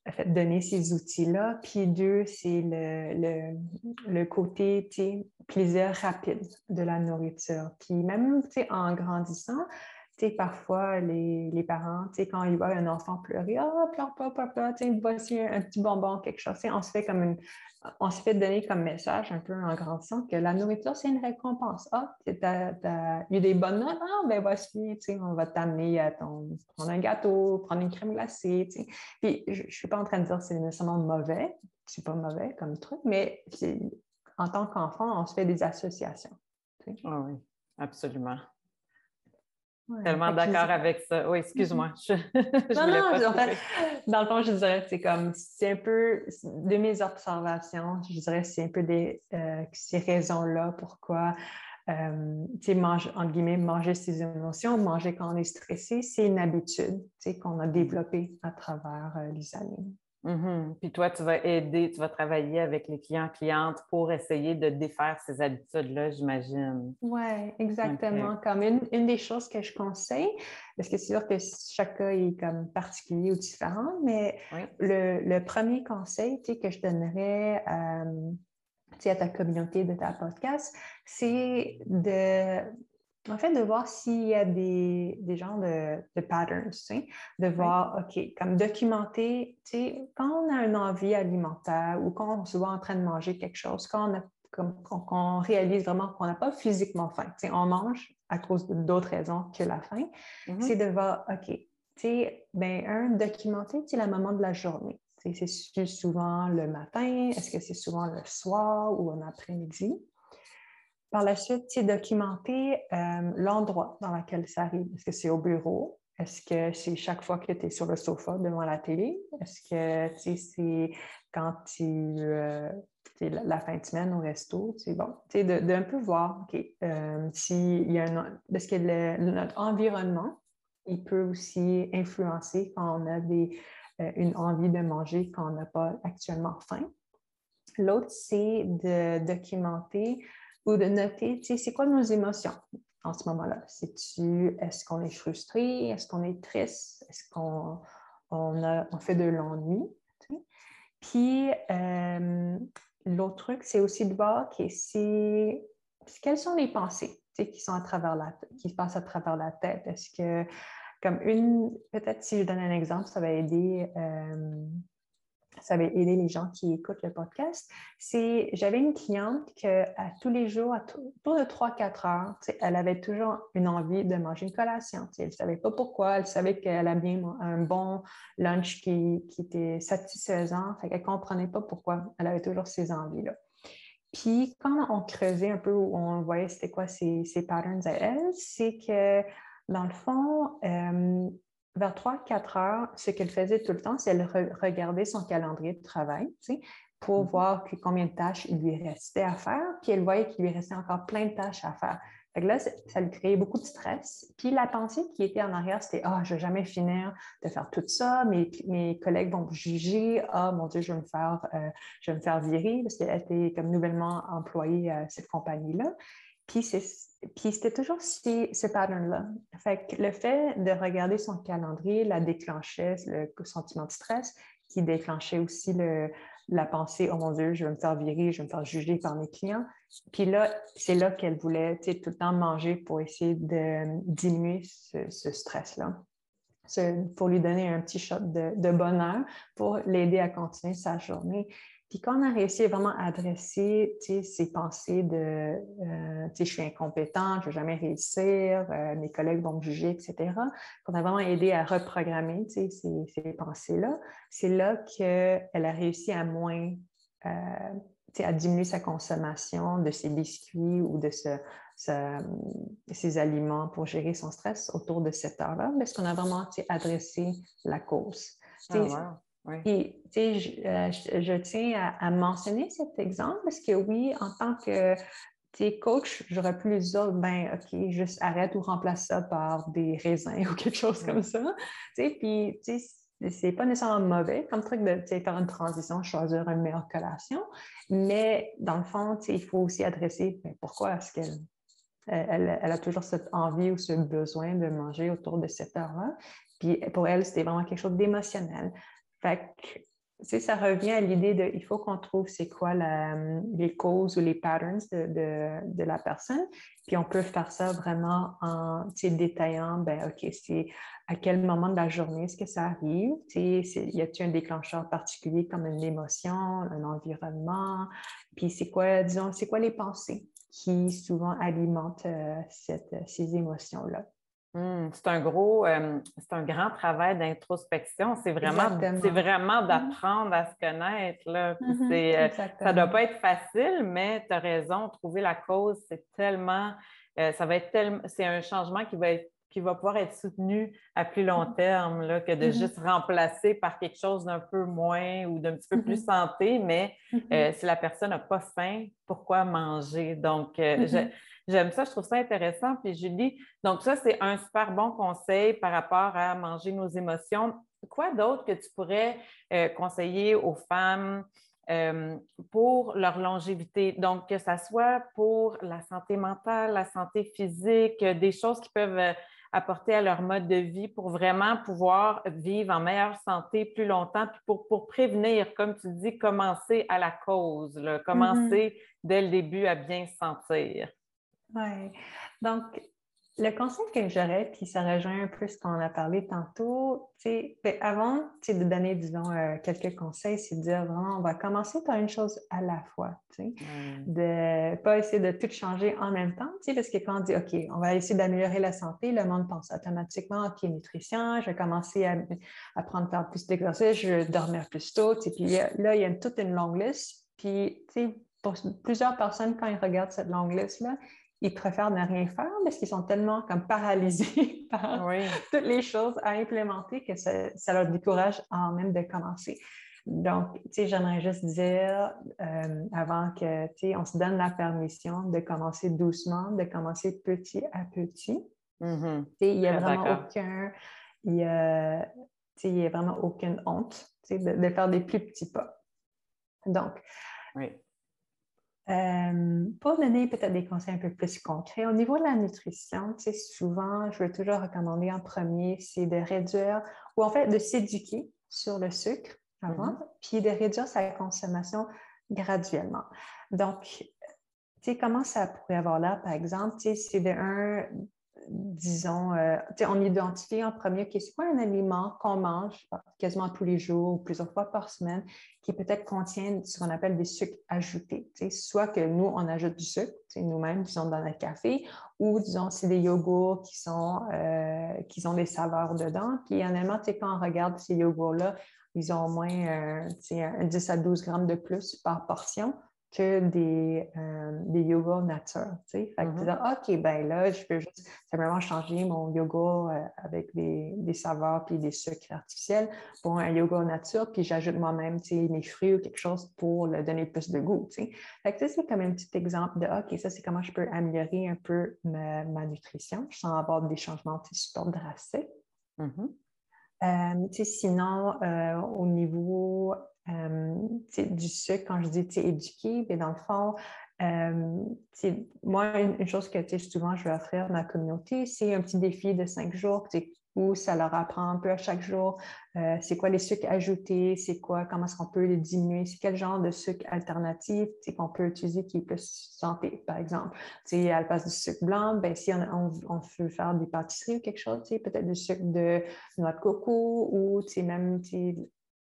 [SPEAKER 2] fait donner ces outils-là. Puis deux, c'est le, le, côté plaisir rapide de la nourriture. Puis même en grandissant, parfois, les, les parents, quand ils voient un enfant pleurer, ah, oh, pleure pas, papa, voici un, petit bonbon, quelque chose. on se fait comme on se fait donner comme message un peu en grandissant que la nourriture, c'est une récompense. Ah, tu as, eu des bonnes notes, ah, ben voici, on va t'amener à ton, prendre un gâteau, prendre une crème glacée. Puis, je ne suis pas en train de dire que c'est nécessairement mauvais, c'est pas mauvais comme truc, mais en tant qu'enfant, on se fait des associations.
[SPEAKER 1] Ah oui, absolument. Tellement d'accord avec ça. Oui, excuse-moi.
[SPEAKER 2] Mm-hmm. non, non, en fait, dans le fond, je dirais que c'est comme, c'est un peu, de mes observations, je dirais que c'est un peu des, euh, ces raisons-là pourquoi euh, manger, entre guillemets, manger ses émotions, manger quand on est stressé, c'est une habitude qu'on a développée à travers euh, les années.
[SPEAKER 1] Mm-hmm. Puis toi, tu vas aider, tu vas travailler avec les clients, clientes pour essayer de défaire ces habitudes-là, j'imagine.
[SPEAKER 2] Oui, exactement. Comme une, des choses que je conseille, parce que c'est sûr que chaque cas est comme particulier ou différent, mais le, premier conseil que je donnerais euh, à ta communauté de ta podcast, c'est de en fait, de voir s'il y a des, des genres de, de patterns, de voir, OK, comme documenter, tu sais, quand on a une envie alimentaire ou quand on se voit en train de manger quelque chose, quand on, a, comme, réalise vraiment qu'on n'a pas physiquement faim, tu sais, on mange à cause d'autres raisons que la faim, mm-hmm. c'est de voir, OK, tu sais, ben, un, documenter, tu la moment de la journée. C'est souvent le matin, est-ce que c'est souvent le soir ou un après-midi? Par la suite, c'est documenter euh, l'endroit dans lequel ça arrive. Est-ce que c'est au bureau? Est-ce que c'est chaque fois que tu es sur le sofa devant la télé? Est-ce que c'est quand tu euh, la, fin de semaine au resto? C'est bon. D'un de, peu voir, OK, euh, s'il y a un, parce que notre environnement, il peut aussi influencer quand on a des, une envie de manger quand on n'a pas actuellement faim. L'autre, c'est de documenter ou de noter, tu sais, c'est quoi nos émotions en ce moment-là? Est-ce qu'on est frustré? Est-ce qu'on est triste? Est-ce qu'on on on fait de l'ennui? Puis, euh, l'autre truc, c'est aussi de voir quelles sont les pensées qui sont à travers la qui passent à travers la tête? Est-ce que, comme une, peut-être si je donne un exemple, ça va aider. Euh, ça va aider les gens qui écoutent le podcast, c'est j'avais une cliente que à tous les jours, à autour de 3-4 heures, elle avait toujours une envie de manger une collation. Elle ne savait pas pourquoi, elle savait qu'elle avait bien un bon lunch qui, était satisfaisant, fait qu'elle ne comprenait pas pourquoi elle avait toujours ces envies-là. Puis quand on creusait un peu, on voyait c'était quoi ces, patterns à elle, c'est que dans le fond, euh, vers 3-4 heures, ce qu'elle faisait tout le temps, c'est qu'elle regardait son calendrier de travail pour mm-hmm. voir combien de tâches il lui restait à faire, puis elle voyait qu'il lui restait encore plein de tâches à faire. là, ça lui créait beaucoup de stress. Puis la pensée qui était en arrière, c'était Ah, je ne vais jamais finir de faire tout ça, mes, mes collègues vont me juger, Ah, mon Dieu, je vais me faire, euh, je vais me faire virer, parce qu'elle était comme nouvellement employée à cette compagnie-là. Puis c'était toujours ce pattern-là. Le fait de regarder son calendrier la déclenchait le sentiment de stress, qui déclenchait aussi la pensée Oh mon Dieu, je vais me faire virer, je vais me faire juger par mes clients. Puis là, c'est là qu'elle voulait tout le temps manger pour essayer de diminuer ce, stress-là. Pour lui donner un petit shot de bonheur pour l'aider à continuer sa journée. Puis quand on a réussi à vraiment adresser ces pensées de euh, je suis incompétente, je ne vais jamais réussir, euh, mes collègues vont me juger, etc., qu'on a vraiment aidé à reprogrammer ces, ces pensées-là, c'est là, qu'elle a réussi à moins, euh, à diminuer sa consommation de ses biscuits ou de ce, ses aliments pour gérer son stress autour de cette heure-là, parce qu'on a vraiment adressé la cause. Et euh, je, tiens à, mentionner cet exemple parce que oui, en tant que coach, j'aurais pu lui dire, ben, OK, juste arrête ou remplace ça par des raisins ou quelque chose comme ça. Puis, c'est pas nécessairement mauvais comme truc de faire une transition, choisir une meilleure collation, mais dans le fond, il faut aussi adresser ben, pourquoi est-ce qu'elle elle, elle, a toujours cette envie ou ce besoin de manger autour de cette heure-là. Puis pour elle, c'était vraiment quelque chose d'émotionnel. Fait que, ça revient à l'idée de il faut qu'on trouve c'est quoi les causes ou les patterns de, la personne. Puis on peut faire ça vraiment en détaillant, ben, OK, c'est à quel moment de la journée est-ce que ça arrive? Y a-t-il un déclencheur particulier comme une émotion, un environnement? Puis c'est quoi, disons, c'est quoi les pensées qui souvent alimentent euh, ces émotions-là?
[SPEAKER 1] Mmh, c'est un gros, euh, c'est un grand travail d'introspection. C'est vraiment, c'est vraiment mmh. d'apprendre à se connaître. Là. Mmh euh, ça ne doit pas être facile, mais tu as raison, trouver la cause, c'est tellement, euh, ça va être tellement, c'est un changement qui va être qui va pouvoir être soutenu à plus long terme là, que de juste remplacer par quelque chose d'un peu moins ou d'un petit peu plus santé. Mais si la personne n'a pas faim, pourquoi manger? Donc, j'aime ça, je trouve ça intéressant. Puis Julie, donc ça, c'est un super bon conseil par rapport à manger nos émotions. Quoi d'autre que tu pourrais euh, conseiller aux femmes euh, pour leur longévité? Donc, que ce soit pour la santé mentale, la santé physique, des choses qui peuvent euh, apporter à leur mode de vie pour vraiment pouvoir vivre en meilleure santé plus longtemps, puis pour, pour prévenir, comme tu dis, commencer à la cause, commencer mm-hmm. dès le début à bien se sentir.
[SPEAKER 2] Oui. Donc, le conseil que j'aurais, puis ça rejoint un peu ce qu'on a parlé tantôt, ben avant de donner, disons, euh, quelques conseils, c'est de dire vraiment, on va commencer par une chose à la fois. De ne pas essayer de tout changer en même temps, parce que quand on dit, OK, on va essayer d'améliorer la santé, le monde pense automatiquement, OK, nutrition, je vais commencer à, à prendre faire plus d'exercice, je vais dormir plus tôt. Puis là, il y a toute une longue liste. Puis, pour plusieurs personnes, quand ils regardent cette longue liste-là, ils préfèrent ne rien faire parce qu'ils sont tellement comme paralysés par toutes les choses à implémenter que ça, leur décourage même de commencer. Donc, tu sais, j'aimerais juste dire, euh, avant que, tu sais, on se donne la permission de commencer doucement, de commencer petit à petit. Mm-hmm. Tu sais, il n'y a vraiment aucun, il y a, tu sais, il y a vraiment aucune honte, tu sais, de, de, faire des plus petits pas. Donc, oui. Euh, pour donner peut-être des conseils un peu plus concrets, au niveau de la nutrition, tu sais, souvent, je veux toujours recommander en premier, c'est de réduire, ou en fait de s'éduquer sur le sucre avant, mm-hmm. puis de réduire sa consommation graduellement. Donc, tu sais, comment ça pourrait avoir là, par exemple, tu sais, c'est de un, disons, euh, on identifie en premier, okay, c'est quoi un aliment qu'on mange quasiment tous les jours ou plusieurs fois par semaine qui peut-être contient ce qu'on appelle des sucres ajoutés. Soit que nous, on ajoute du sucre, nous-mêmes, disons, dans notre café, ou disons, c'est des yogourts qui, sont, euh, ont des saveurs dedans. Puis, honnêtement, quand on regarde ces yogourts-là, ils ont au moins euh, 10 à 12 grammes de plus par portion que des, euh, des yoga nature. Tu sais? Fait que mm-hmm. OK, ben là, je peux juste simplement changer mon yoga euh, avec des, des, saveurs puis des sucres artificiels pour un yoga nature, puis j'ajoute moi-même mes fruits ou quelque chose pour le donner plus de goût. Tu sais? Fait que c'est comme un petit exemple de OK, ça, c'est comment je peux améliorer un peu ma, ma nutrition sans avoir des changements super drastiques. Mm-hmm. Euh, sinon, au niveau du sucre, quand je dis éduquer, mais dans le fond, moi, une, chose que souvent je vais offrir à ma communauté, c'est un petit défi de cinq jours où ça leur apprend un peu à chaque jour c'est quoi les sucres ajoutés, c'est quoi, comment est-ce qu'on peut les diminuer, c'est quel genre de sucre alternatif qu'on peut utiliser qui est plus santé, par exemple. à la place du sucre blanc, ben, si on, on, veut faire des pâtisseries ou quelque chose, peut-être du sucre de noix de coco ou même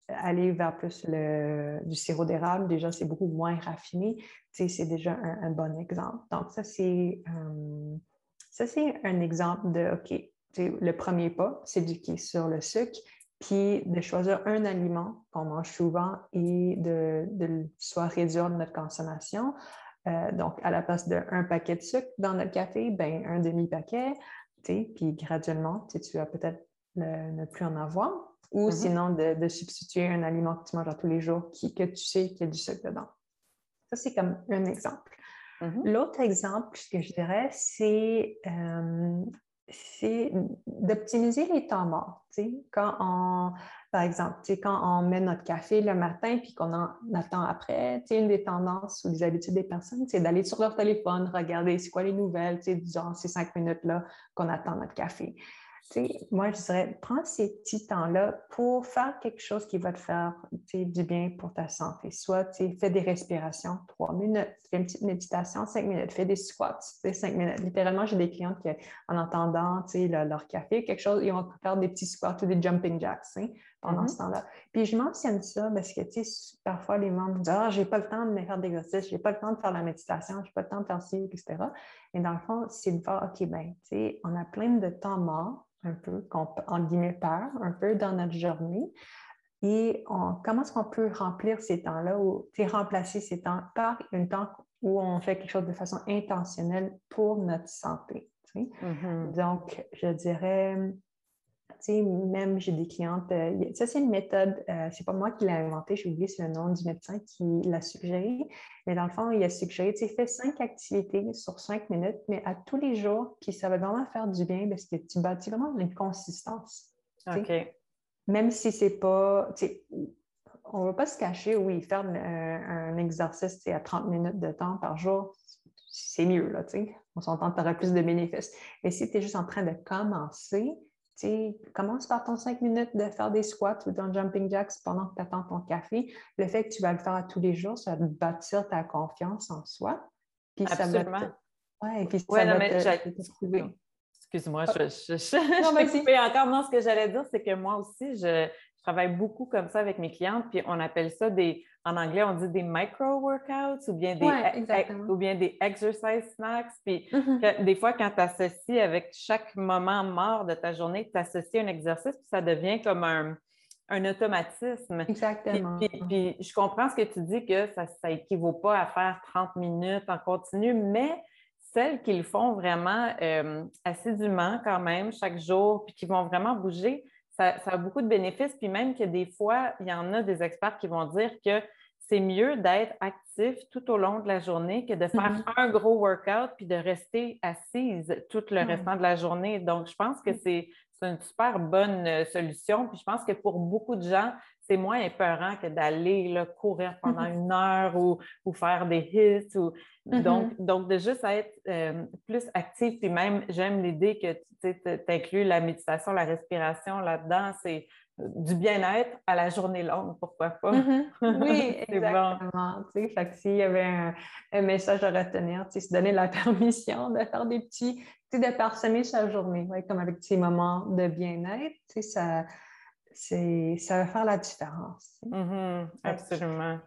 [SPEAKER 2] aller vers plus le, du sirop d'érable, déjà, c'est beaucoup moins raffiné. C'est déjà un, bon exemple. Donc, ça, c'est c'est un exemple de, OK, le premier pas, c'est d'éduquer sur le sucre, puis de choisir un aliment qu'on mange souvent et de, de soit réduire notre consommation. Euh, donc, à la place d'un paquet de sucre dans notre café, ben, un demi-paquet, puis graduellement, tu vas peut-être ne plus en avoir ou mm-hmm. sinon de, substituer un aliment que tu manges tous les jours qui, que tu sais qu'il y a du sucre dedans. Ça, c'est comme un exemple. Mm-hmm. L'autre exemple que je dirais, c'est euh, d'optimiser les temps morts. Quand on, par exemple, quand on met notre café le matin puis qu'on en attend après, une des tendances ou des habitudes des personnes, c'est d'aller sur leur téléphone, regarder c'est quoi les nouvelles, durant ces cinq minutes-là qu'on attend notre café moi, je dirais, prends ces petits temps-là pour faire quelque chose qui va te faire du bien pour ta santé. Soit fais des respirations, trois minutes, fais une petite méditation, cinq minutes, fais des squats, cinq minutes. Littéralement, j'ai des clientes qui, en entendant leur café, quelque chose, ils vont faire des petits squats ou des jumping jacks pendant mm-hmm. ce temps-là. Puis je mentionne ça parce que parfois les membres disent Ah, j'ai pas le temps de me faire d'exercice, j'ai pas le temps de faire la méditation, j'ai pas le temps de faire ci, etc. Et dans le fond, c'est de voir, OK, ben, on a plein de temps mort un peu, qu'on en guillemets peur, un peu dans notre journée. Et on, comment est-ce qu'on peut remplir ces temps-là ou remplacer ces temps par un temps où on fait quelque chose de façon intentionnelle pour notre santé. Mm-hmm. Donc, je dirais, même j'ai des clientes, euh, ça c'est une méthode, euh, c'est pas moi qui l'ai inventée, j'ai oublié le nom du médecin qui l'a suggéré, mais dans le fond, il a suggéré, tu fais cinq activités sur cinq minutes, mais à tous les jours, puis ça va vraiment faire du bien parce que tu bâtis vraiment une consistance.
[SPEAKER 1] OK.
[SPEAKER 2] Même si c'est pas, on ne va pas se cacher, oui, faire un, exercice à 30 minutes de temps par jour, c'est mieux, là, On s'entend que tu auras plus de bénéfices. Mais si tu es juste en train de commencer, commence par ton 5 minutes de faire des squats ou d'un jumping jacks pendant que tu attends ton café. Le fait que tu vas le faire à tous les jours, ça va bâtir ta confiance en soi.
[SPEAKER 1] Puis Absolument.
[SPEAKER 2] Ça va puis
[SPEAKER 1] ça va Excuse-moi, je, je, je, non, mais encore. Non, ce que j'allais dire, c'est que moi aussi, je, travaille beaucoup comme ça avec mes clientes, puis on appelle ça des, en anglais, on dit des micro-workouts ou bien des, ou bien des exercise snacks. Puis mm-hmm. des fois, quand tu associes avec chaque moment mort de ta journée, tu associes un exercice, puis ça devient comme un, automatisme.
[SPEAKER 2] Exactement.
[SPEAKER 1] Puis, je comprends ce que tu dis que ça n'équivaut pas à faire 30 minutes en continu, mais celles qui le font vraiment euh, assidûment quand même chaque jour, puis qui vont vraiment bouger, ça, a beaucoup de bénéfices. Puis même que des fois, il y en a des experts qui vont dire que c'est mieux d'être actif tout au long de la journée que de faire mm-hmm. un gros workout puis de rester assise tout le restant de la journée. Donc, je pense que mm. c'est une super bonne euh, solution. Puis je pense que pour beaucoup de gens, c'est moins épeurant que d'aller courir pendant mm-hmm. une heure ou, faire des hits. Ou... Mm-hmm. donc, donc, de juste être euh, plus actif, puis même, j'aime l'idée que tu inclus la méditation, la respiration là-dedans. C'est du bien-être à la journée longue, pourquoi pas?
[SPEAKER 2] Mm-hmm. Oui, exactement. Fait s'il y avait un, message à retenir, se donner la permission de faire des petits, de parsemer sa journée, comme avec ces moments de bien-être, ça ça va faire la différence.
[SPEAKER 1] Mm-hmm. absolument.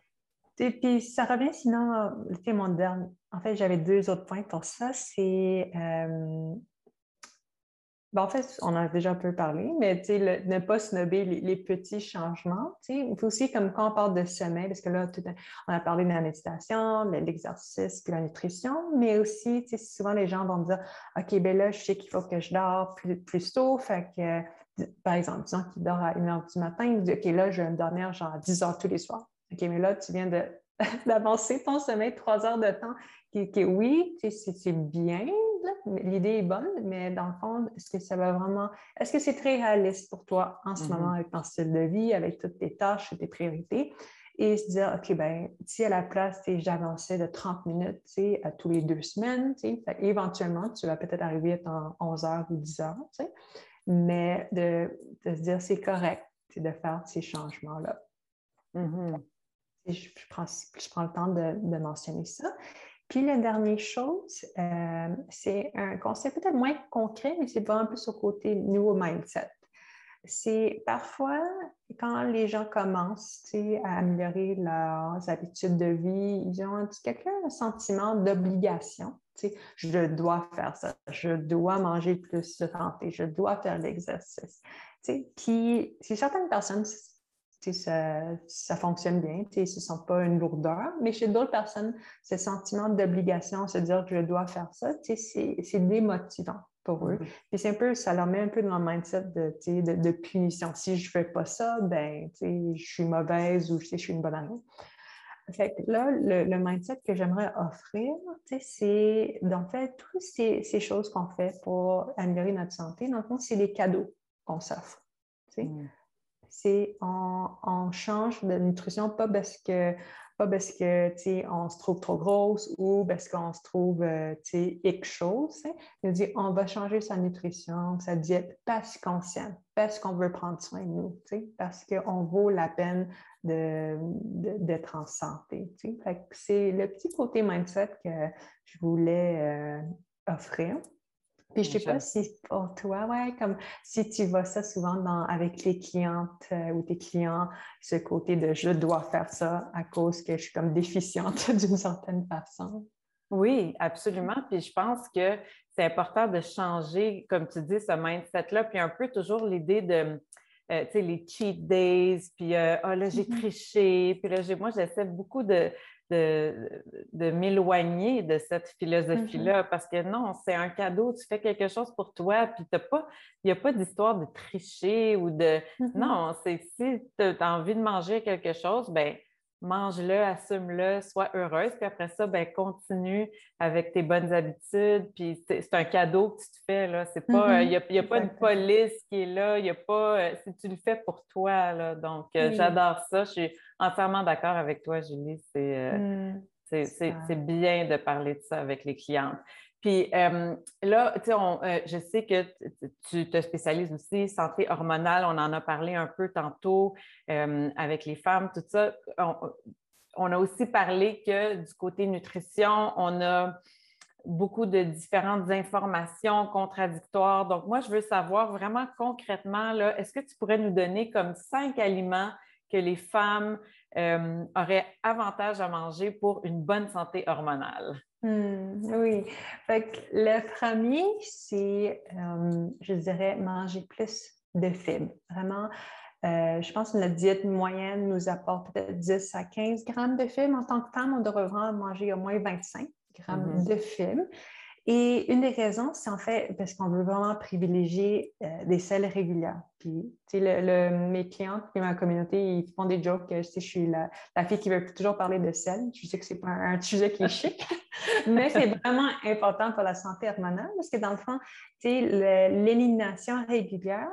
[SPEAKER 2] Et puis, ça revient sinon, le mon dernier. En fait, j'avais deux autres points pour ça. C'est. Euh, ben, en fait, on en a déjà un peu parlé, mais ne pas snobber les, les petits changements. Il faut aussi, comme quand on parle de sommeil, parce que là, on a parlé de la méditation, de l'exercice, puis la nutrition, mais aussi, souvent les gens vont me dire OK, ben là, je sais qu'il faut que je dors plus, tôt, fait que par exemple, disons qu'il dort à 1 h du matin, il dit OK, là, je vais me dormir genre à 10 heures tous les soirs. OK, mais là, tu viens d'avancer ton sommeil trois heures de temps. Qui, oui, c'est bien, l'idée est bonne, mais dans le fond, est-ce que ça va vraiment. Est-ce que c'est très réaliste pour toi en ce mm-hmm. moment avec ton style de vie, avec toutes tes tâches et tes priorités? Et se dire, OK, ben si à la place, j'avançais de 30 minutes à tous les deux semaines, éventuellement, tu vas peut-être arriver à 11 heures ou 10 heures mais de, se dire c'est correct de faire ces changements-là.
[SPEAKER 1] Mm-hmm.
[SPEAKER 2] je, prends, le temps de, mentionner ça. Puis la dernière chose, euh, c'est un concept peut-être moins concret, mais c'est peu sur le côté nouveau mindset. C'est parfois quand les gens commencent à améliorer leurs habitudes de vie, ils ont un sentiment d'obligation je dois faire ça, je dois manger plus de santé, je dois faire l'exercice. Puis, si certaines personnes, ça, ça fonctionne bien, ce ne sont pas une lourdeur, mais chez d'autres personnes, ce sentiment d'obligation, se dire que je dois faire ça, c'est démotivant pour eux. Mm-hmm. Puis c'est un peu, ça leur met un peu dans le mindset de, de, de punition. Si je ne fais pas ça, ben, je suis mauvaise ou je suis une bonne amie là, le, mindset que j'aimerais offrir, c'est d'en fait toutes ces, choses qu'on fait pour améliorer notre santé. Dans le fond, c'est des cadeaux qu'on s'offre. Mm. C'est on, change de nutrition pas parce que pas parce que on se trouve trop grosse ou parce qu'on se trouve euh, quelque chose. On dit on va changer sa nutrition, sa diète parce qu'on s'aime, parce qu'on veut prendre soin de nous, parce qu'on vaut la peine d'être en santé. C'est le petit côté mindset que je voulais euh, offrir. Puis je ne sais pas si pour toi, ouais, comme si tu vois ça souvent dans, avec les clientes euh, ou tes clients, ce côté de je dois faire ça à cause que je suis comme déficiente d'une certaine façon.
[SPEAKER 1] Oui, absolument. Puis je pense que c'est important de changer, comme tu dis, ce mindset-là, puis un peu toujours l'idée de euh, tu sais, les cheat days, puis euh, ah, là, j'ai mm-hmm. triché, puis là, moi, j'essaie beaucoup de, de, m'éloigner de cette philosophie-là mm-hmm. parce que non, c'est un cadeau, tu fais quelque chose pour toi, puis pas, il n'y a pas d'histoire de tricher ou de. Mm-hmm. Non, c'est si tu as envie de manger quelque chose, ben mange-le, assume-le, sois heureuse, puis après ça, ben, continue avec tes bonnes habitudes, puis c'est un cadeau que tu te fais, là. C'est pas, il n'y mm-hmm. a, pas une police qui est là, il a pas, euh, si tu le fais pour toi, là. Donc, euh, j'adore ça, je suis entièrement d'accord avec toi, Julie, c'est euh, mm. c'est bien de parler de ça avec les clientes. Puis euh, là, tu sais, euh, je sais que tu te spécialises aussi santé hormonale. On en a parlé un peu tantôt euh, avec les femmes, tout ça. On, a aussi parlé que du côté nutrition, on a beaucoup de différentes informations contradictoires. Donc, moi, je veux savoir vraiment concrètement, est-ce que tu pourrais nous donner comme cinq aliments que les femmes auraient avantage à manger pour une bonne santé hormonale?
[SPEAKER 2] Hmm, oui. le premier, c'est, euh, je dirais, manger plus de fibres. Vraiment, euh, je pense que notre diète moyenne nous apporte peut-être 10 à 15 grammes de fibres. En tant que femme, on devrait vraiment manger au moins 25 grammes mm-hmm. de fibres. Et une des raisons, c'est en fait parce qu'on veut vraiment privilégier euh, des selles régulières. Mes clientes et ma communauté, ils font des jokes que je suis la, fille qui veut toujours parler de sel. Je sais que c'est pas un, sujet qui est chic, mais c'est vraiment important pour la santé hormonale parce que dans le fond, l'élimination régulière,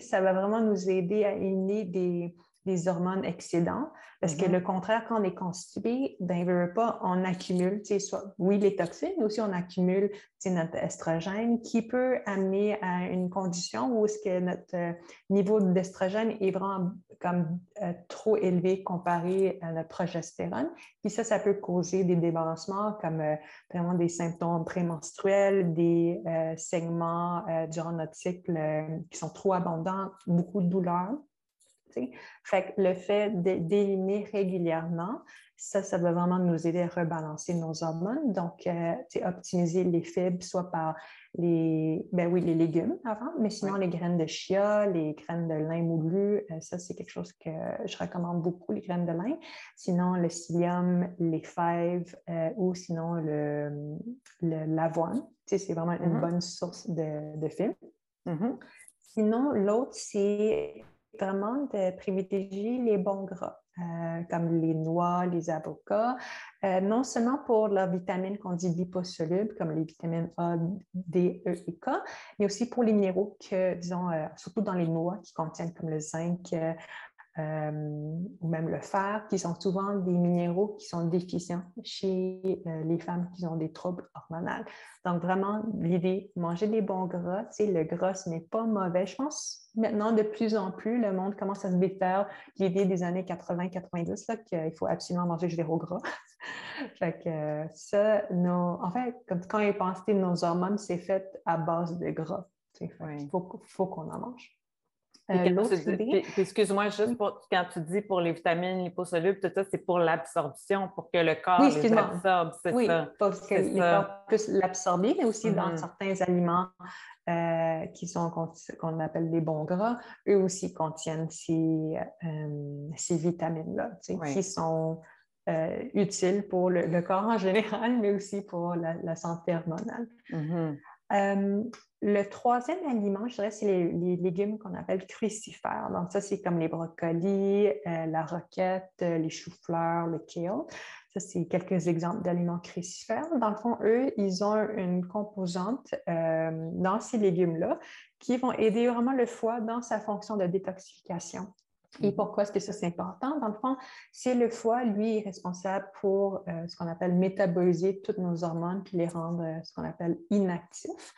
[SPEAKER 2] ça va vraiment nous aider à éliminer des, des hormones excédents. Parce que mm-hmm. le contraire, quand on est constipé, ben, veut pas, on accumule, soit, oui, les toxines, mais aussi on accumule notre estrogène qui peut amener à une condition où est-ce que notre euh, niveau d'estrogène est vraiment comme euh, trop élevé comparé à notre progestérone. Puis ça, ça peut causer des débalancements comme euh, vraiment des symptômes prémenstruels, des segments durant notre cycle qui sont trop abondants, beaucoup de douleurs. Fait le fait d'éliminer régulièrement, ça, ça va vraiment nous aider à rebalancer nos hormones. Donc, euh, optimiser les fibres, soit par les, ben oui, les légumes avant, mais sinon les graines de chia, les graines de lin moulu, euh, ça, c'est quelque chose que je recommande beaucoup, les graines de lin. Sinon, le psyllium, les fèves euh, ou sinon l'avoine. Le, c'est vraiment une mm-hmm. bonne source de, de fibres. Mm-hmm. Sinon, l'autre, c'est vraiment de privilégier les bons gras, euh, comme les noix, les avocats, euh, non seulement pour leurs vitamines qu'on dit liposolubles, comme les vitamines A, D, E et K, mais aussi pour les minéraux que, disons, euh, surtout dans les noix qui contiennent comme le zinc, euh, ou même le fer, qui sont souvent des minéraux qui sont déficients chez euh, les femmes qui ont des troubles hormonaux. Donc, vraiment, l'idée, manger des bons gras, tu sais, le gras, ce n'est pas mauvais. Je pense maintenant, de plus en plus, le monde commence à se défaire l'idée des années 80-90, qu'il faut absolument manger zéro gras. fait que ça, en fait, quand ils pensent que nos hormones, c'est fait à base de gras. Il faut qu'on en mange.
[SPEAKER 1] Euh, excuse-moi, juste pour, quand tu dis pour les vitamines liposolubles, tout ça, c'est pour l'absorption, pour que le corps les absorbe, c'est
[SPEAKER 2] oui, ça. parce que le corps puisse l'absorber, mais aussi dans mm-hmm. certains aliments euh, qui sont qu'on appelle les bons gras, eux aussi contiennent ces, euh, ces vitamines-là, qui sont utiles pour le, corps en général, mais aussi pour la, santé hormonale. Mm-hmm. Euh, le troisième aliment, je dirais, c'est les, légumes qu'on appelle crucifères. Donc, ça, c'est comme les brocolis, euh, la roquette, euh, les choux-fleurs, le kale. Ça, c'est quelques exemples d'aliments crucifères. Dans le fond, eux, ils ont une composante dans ces légumes-là qui vont aider vraiment le foie dans sa fonction de détoxification. Et pourquoi est-ce que ça c'est important? Dans le fond, c'est le foie, lui, est responsable pour euh, ce qu'on appelle métaboliser toutes nos hormones puis les rendre euh, ce qu'on appelle inactifs.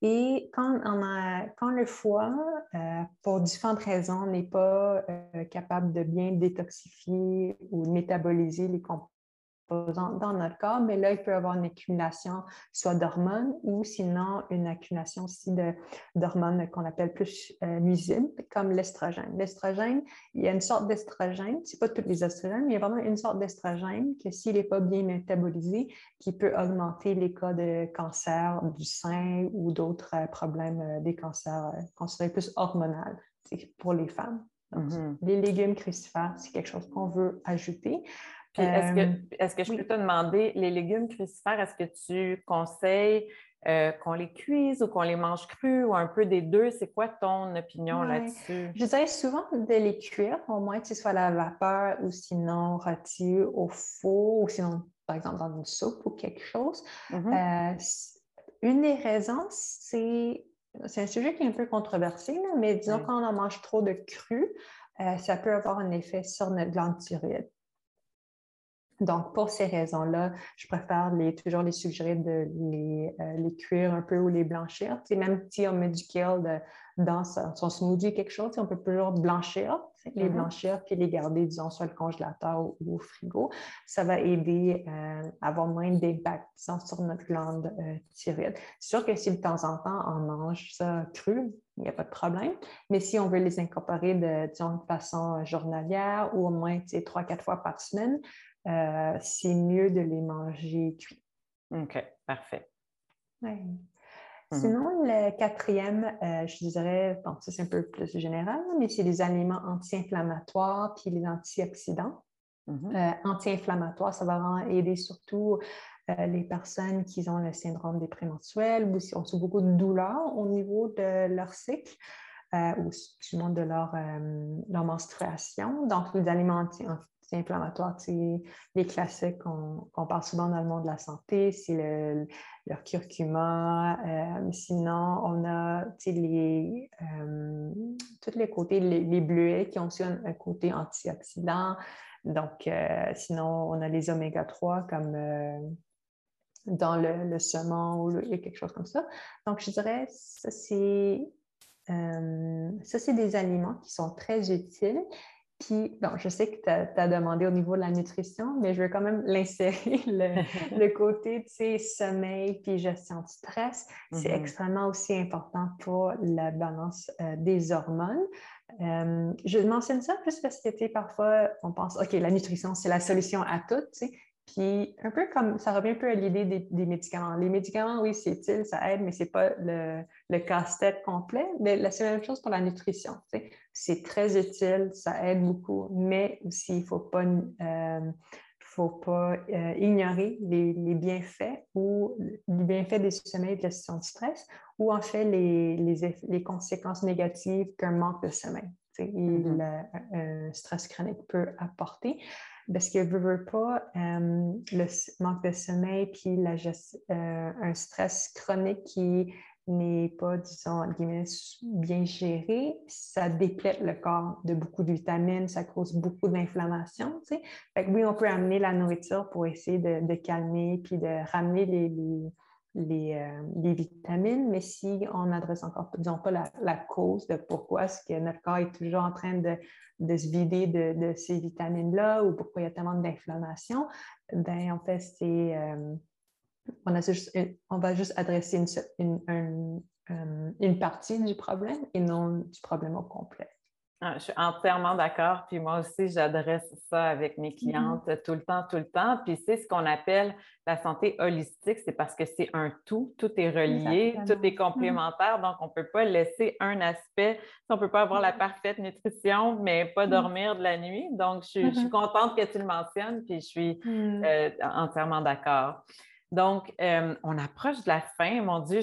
[SPEAKER 2] Et quand, on a, quand le foie, euh, pour différentes raisons, n'est pas capable de bien détoxifier ou métaboliser les composés, dans notre corps, mais là, il peut y avoir une accumulation soit d'hormones ou sinon une accumulation aussi d'hormones qu'on appelle plus euh, nuisibles, comme l'estrogène. L'estrogène, il y a une sorte d'estrogène, ce n'est pas tous les estrogènes, mais il y a vraiment une sorte d'estrogène que s'il n'est pas bien métabolisé, qui peut augmenter les cas de cancer du sein ou d'autres euh, problèmes euh, des cancers considérés plus hormonaux pour les femmes. Mm-hmm. Les légumes crucifères, c'est quelque chose qu'on veut ajouter.
[SPEAKER 1] Puis est-ce que, est que je peux te demander, les légumes crucifères, est-ce que tu conseilles euh, qu'on les cuise ou qu'on les mange crus ou un peu des deux? C'est quoi ton opinion là-dessus?
[SPEAKER 2] Je dirais souvent de les cuire, au moins que ce soit à la vapeur ou sinon rôti au four ou sinon, par exemple, dans une soupe ou quelque chose. Mm-hmm. Euh, une des raisons, c'est c'est un sujet qui est un peu controversé, mais disons qu'on en mange trop de cru, euh, ça peut avoir un effet sur notre glande thyroïde. Donc, pour ces raisons-là, je préfère les, toujours les suggérer de les, euh, cuire un peu ou les blanchir. même si on met du kale dans son smoothie, quelque chose, on peut toujours blanchir, les mm-hmm. blanchir puis les garder, disons, soit le congélateur ou, au frigo. Ça va aider euh, à avoir moins d'impact sur notre glande euh, thyroïde. C'est sûr que si de temps en temps on mange ça cru, il n'y a pas de problème. Mais si on veut les incorporer de, disons, de façon journalière ou au moins trois, quatre fois par semaine, euh, c'est mieux de les manger cuits.
[SPEAKER 1] OK, parfait.
[SPEAKER 2] Mhm. Sinon, le quatrième, euh, je dirais, bon, ça c'est un peu plus général, mais c'est les aliments anti-inflammatoires puis les antioxydants. Mhm. Euh, anti-inflammatoires, ça va aider surtout les personnes qui ont le syndrome des prémenstruels ou qui ont beaucoup de douleurs au niveau de leur cycle. Ou du de leur, leur menstruation. Donc, les aliments anti inflammatoire, c'est les classiques qu'on parle souvent dans le monde de la santé, c'est le, curcuma. Euh, sinon, on a les, euh, tous les côtés, les, bleuets qui ont aussi un, côté antioxydant. Donc, euh, sinon, on a les oméga 3 comme dans le, le saumon ou quelque chose comme ça. Donc, je dirais, ça, c'est ça, c'est des aliments qui sont très utiles puis, bon, je sais que tu as, demandé au niveau de la nutrition, mais je veux quand même l'insérer, le, côté, tu sais, sommeil puis gestion de stress. C'est mm-hmm. extrêmement aussi important pour la balance euh, des hormones. Euh, je mentionne ça juste parce que, parfois, on pense, OK, la nutrition, c'est la solution à tout, tu sais. Puis, un peu comme ça revient un peu à l'idée des, médicaments. Les médicaments, oui, c'est utile, ça aide, mais ce n'est pas le, le casse-tête complet. Mais c'est la même chose pour la nutrition. C'est très utile, ça aide beaucoup, mais aussi, il ne faut pas, euh, faut pas euh, ignorer les, bienfaits ou les bienfaits des sommeils de la gestion du stress ou en fait les, les, les conséquences négatives qu'un manque de sommeil. Mm-hmm. un stress chronique peut apporter parce que ne veut pas euh, le manque de sommeil puis la, euh, un stress chronique qui n'est pas, disons, bien géré, ça déplète le corps de beaucoup de vitamines, ça cause beaucoup d'inflammation. Tu oui, on peut amener la nourriture pour essayer de, calmer puis de ramener les, euh, les, vitamines, mais si on n'adresse encore, disons pas la, cause de pourquoi est-ce que notre corps est toujours en train de, de se vider de, ces vitamines-là ou pourquoi il y a tellement d'inflammation, ben en fait, c'est euh, on, a on va juste adresser une, une, une, partie du problème et non du problème au complet.
[SPEAKER 1] Ah, je suis entièrement d'accord. Puis moi aussi, j'adresse ça avec mes mm-hmm. clientes tout le temps, tout le temps. Puis c'est ce qu'on appelle la santé holistique. C'est parce que c'est un tout. Tout est relié, tout est mm-hmm. complémentaire. Donc, on ne peut pas laisser un aspect. On ne peut pas avoir la mm-hmm. parfaite nutrition, mais pas dormir de la nuit. Donc, je, suis contente que tu le mentionnes. Puis je suis euh, entièrement d'accord. Donc, euh, on approche de la fin. Mon Dieu,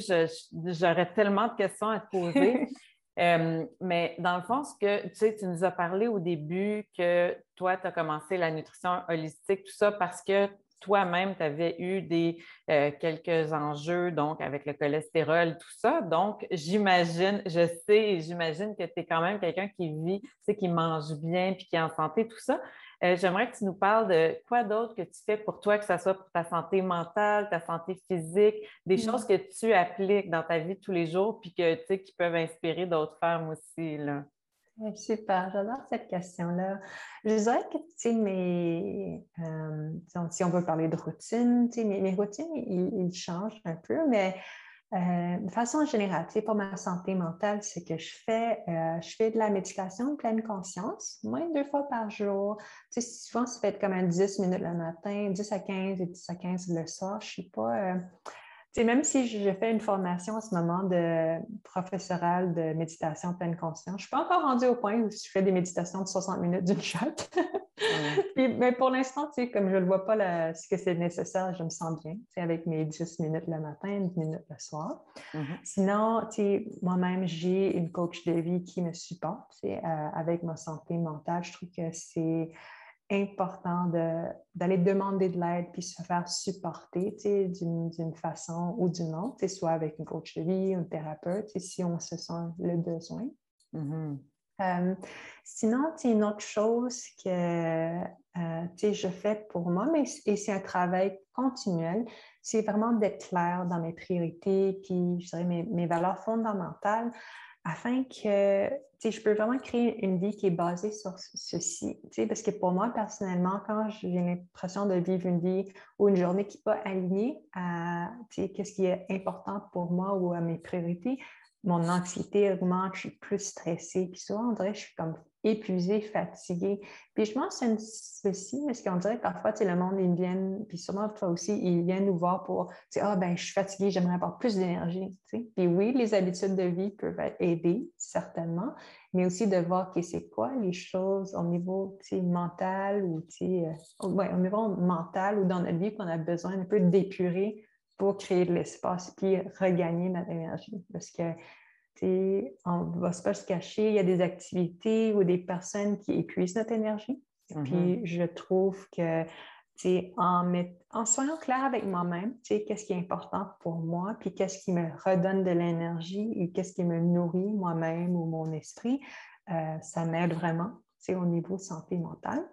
[SPEAKER 1] j'aurais tellement de questions à te poser. Euh, mais dans le fond, ce que tu sais, tu nous as parlé au début que toi, tu as commencé la nutrition holistique, tout ça parce que toi-même, tu avais eu des, euh, quelques enjeux, donc avec le cholestérol, tout ça. Donc, j'imagine, je sais, j'imagine que tu es quand même quelqu'un qui vit, tu sais, qui mange bien puis qui est en santé, tout ça. Euh, j'aimerais que tu nous parles de quoi d'autre que tu fais pour toi, que ce soit pour ta santé mentale, ta santé physique, des mm. choses que tu appliques dans ta vie tous les jours, puis que, tu sais, qui peuvent inspirer d'autres femmes aussi. Là.
[SPEAKER 2] Super, j'adore cette question-là. Je dirais que, tu sais, mes, euh, si on veut parler de routine, tu sais, mes, routines, ils, changent un peu, mais euh, de façon générale, pour ma santé mentale, c'est que je fais, euh, je fais de la méditation de pleine conscience, moins deux fois par jour. Souvent, ça fait comme un 10 minutes le matin, 10 à 15 et 10 à 15 le soir. Je ne suis pas. Euh, sais, même si je fais une formation en ce moment de professorale de méditation pleine conscience, je ne suis pas encore rendue au point où je fais des méditations de 60 minutes d'une shot. mais pour l'instant, comme je ne vois pas ce que c'est nécessaire, je me sens bien avec mes 10 minutes le matin, 10 minutes le soir. Mm-hmm. Sinon, moi-même, j'ai une coach de vie qui me supporte euh, avec ma santé mentale. Je trouve que c'est important d'aller demander de l'aide puis se faire supporter d'une façon ou d'une autre, soit avec une coach de vie, un thérapeute, si on se sent le besoin. Mm-hmm. Euh, sinon, une autre chose que euh, je fais pour moi, mais et c'est un travail continuel, c'est vraiment d'être clair dans mes priorités, puis je dirais mes, mes valeurs fondamentales afin que je peux vraiment créer une vie qui est basée sur ceci. Parce que pour moi, personnellement, quand j'ai l'impression de vivre une vie ou une journée qui n'est pas alignée à ce qui est important pour moi ou à mes priorités, mon anxiété augmente, je suis plus stressée. Puis souvent, on dirait que je suis comme épuisée, fatiguée. Puis je c'est ceci, parce qu'on dirait que parfois, le monde, ils viennent, puis sûrement toi aussi, ils viennent nous voir pour dire Ah, ben, je suis fatiguée, j'aimerais avoir plus d'énergie. Puis oui, les habitudes de vie peuvent aider, certainement, mais aussi de voir que c'est quoi les choses au niveau mental ou euh, ouais, au niveau mental ou dans notre vie qu'on a besoin un peu d'épurer pour créer de l'espace puis regagner notre énergie. Parce que on ne va pas se cacher, il y a des activités ou des personnes qui épuisent notre énergie. Mm-hmm. Puis je trouve que en, en soyant clair avec moi-même, qu'est-ce qui est important pour moi, puis qu'est-ce qui me redonne de l'énergie et qu'est-ce qui me nourrit moi-même ou mon esprit, euh, ça m'aide vraiment au niveau santé mentale.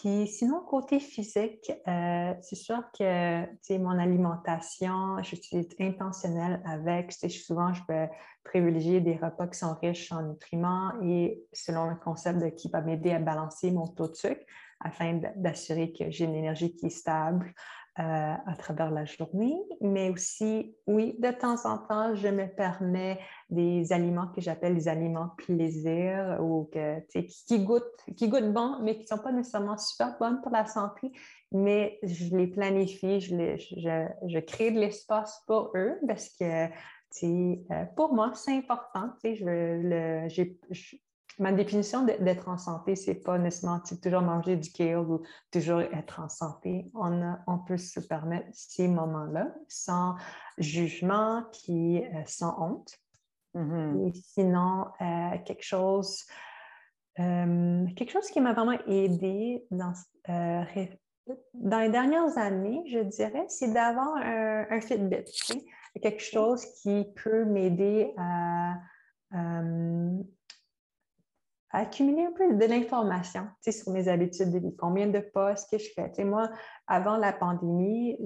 [SPEAKER 2] Puis sinon, côté physique, euh, c'est sûr que mon alimentation, je suis intentionnelle avec. Souvent, je peux privilégier des repas qui sont riches en nutriments et selon le concept de qui va m'aider à balancer mon taux de sucre afin d'assurer que j'ai une énergie qui est stable, à travers la journée, mais aussi, oui, de temps en temps, je me permets des aliments que j'appelle des aliments plaisir ou que, qui, goûtent, qui goûtent bon, mais qui ne sont pas nécessairement super bonnes pour la santé, mais je les planifie, je, les, je crée de l'espace pour eux parce que euh, pour moi, c'est important. Je, le, ma définition d'être en santé, c'est pas nécessairement toujours manger du kale ou toujours être en santé. On, on peut se permettre ces moments-là sans jugement puis euh, sans honte. Mm-hmm. Et sinon, euh, quelque chose, euh, quelque chose qui m'a vraiment aidé dans, dans les dernières années, je dirais, c'est d'avoir un, un, Fitbit. Quelque chose qui peut m'aider à accumuler un peu de l'information sur mes habitudes de vie, combien de postes que je fais? moi, avant la pandémie,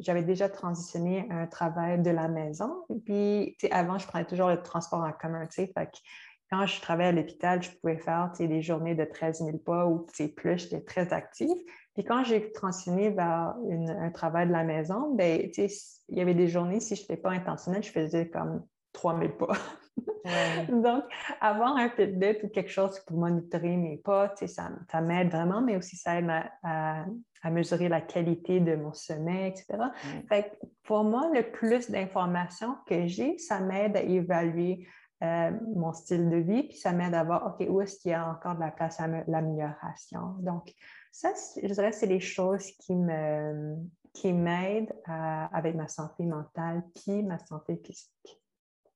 [SPEAKER 2] j'avais déjà transitionné un travail de la maison. Puis, avant, je prenais toujours le transport en commun. Quand je travaillais à l'hôpital, je pouvais faire des journées de 13 000 pas ou plus, j'étais très active. Puis quand j'ai transitionné vers un travail de la maison, ben, il y avait des journées, si je n'étais pas intentionnelle, je faisais comme 3 000 Donc, avoir un Fitbit ou quelque chose pour monitorer mes pas, ça, ça m'aide vraiment, mais aussi ça aide à, mesurer la qualité de mon sommeil, etc. pour moi, le plus d'informations que j'ai, ça m'aide à évaluer euh, mon style de vie, puis ça m'aide à voir, OK, où est-ce qu'il y a encore de la place à l'amélioration. Donc, ça, je dirais, c'est les choses qui me qui m'aident avec ma santé mentale puis ma santé physique.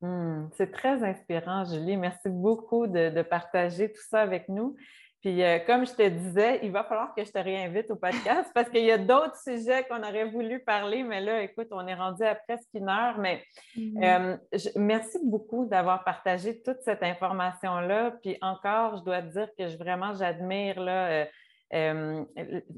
[SPEAKER 1] Hmm, c'est très inspirant, Julie. Merci beaucoup de, partager tout ça avec nous. Puis, euh, comme je te disais, il va falloir que je te réinvite au podcast parce qu'il y a d'autres sujets qu'on aurait voulu parler, mais là, écoute, on est rendu à presque une heure. Mais mm-hmm. euh, merci beaucoup d'avoir partagé toute cette information-là. Puis encore, je dois te dire que je, vraiment, j'admire euh,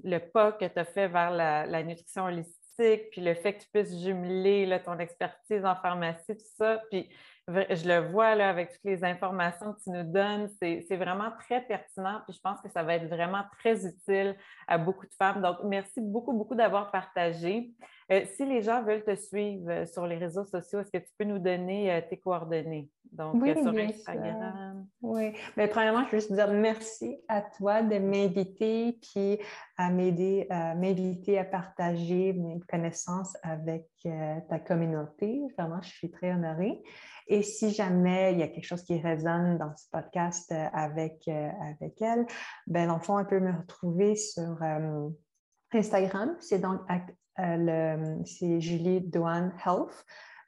[SPEAKER 1] le pas que tu as fait vers la, la nutrition holistique puis le fait que tu puisses jumeler ton expertise en pharmacie, tout ça. Puis je le vois là, avec toutes les informations que tu nous donnes, c'est vraiment très pertinent. Puis je pense que ça va être vraiment très utile à beaucoup de femmes. Donc, merci beaucoup, beaucoup d'avoir partagé. Euh, si les gens veulent te suivre euh, sur les réseaux sociaux, est-ce que tu peux nous donner euh, tes coordonnées?
[SPEAKER 2] Donc, oui, sur Instagram. Oui. Mais premièrement, je veux juste dire merci à toi de m'inviter puis à m'aider, à m'inviter à partager mes connaissances avec ta communauté. Vraiment, je suis très honorée. Et si jamais il y a quelque chose qui résonne dans ce podcast avec, avec elle, ben, dans le fond, elle peut me retrouver sur Instagram. C'est donc c'est Julie Douane Health.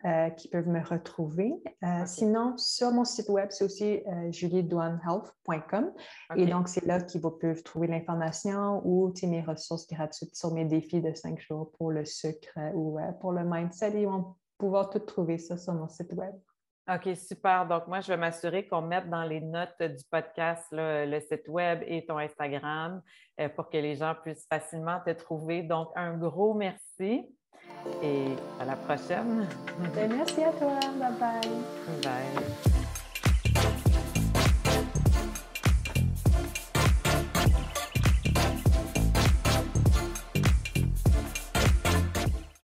[SPEAKER 2] Euh, qui peuvent me retrouver. Euh, sinon, sur mon site web, c'est aussi juliedouanehealth.com. Et donc, c'est là qu'ils peuvent trouver l'information ou mes ressources gratuites sur mes défis de cinq jours pour le sucre ou pour le mindset. Ils vont pouvoir tout trouver ça sur mon site web.
[SPEAKER 1] OK, super. Donc, moi, je vais m'assurer qu'on mette dans les notes du podcast le site web et ton Instagram euh, pour que les gens puissent facilement te trouver. Donc, un gros merci et à la prochaine.
[SPEAKER 2] Ben, merci à toi. Bye bye.
[SPEAKER 1] Bye.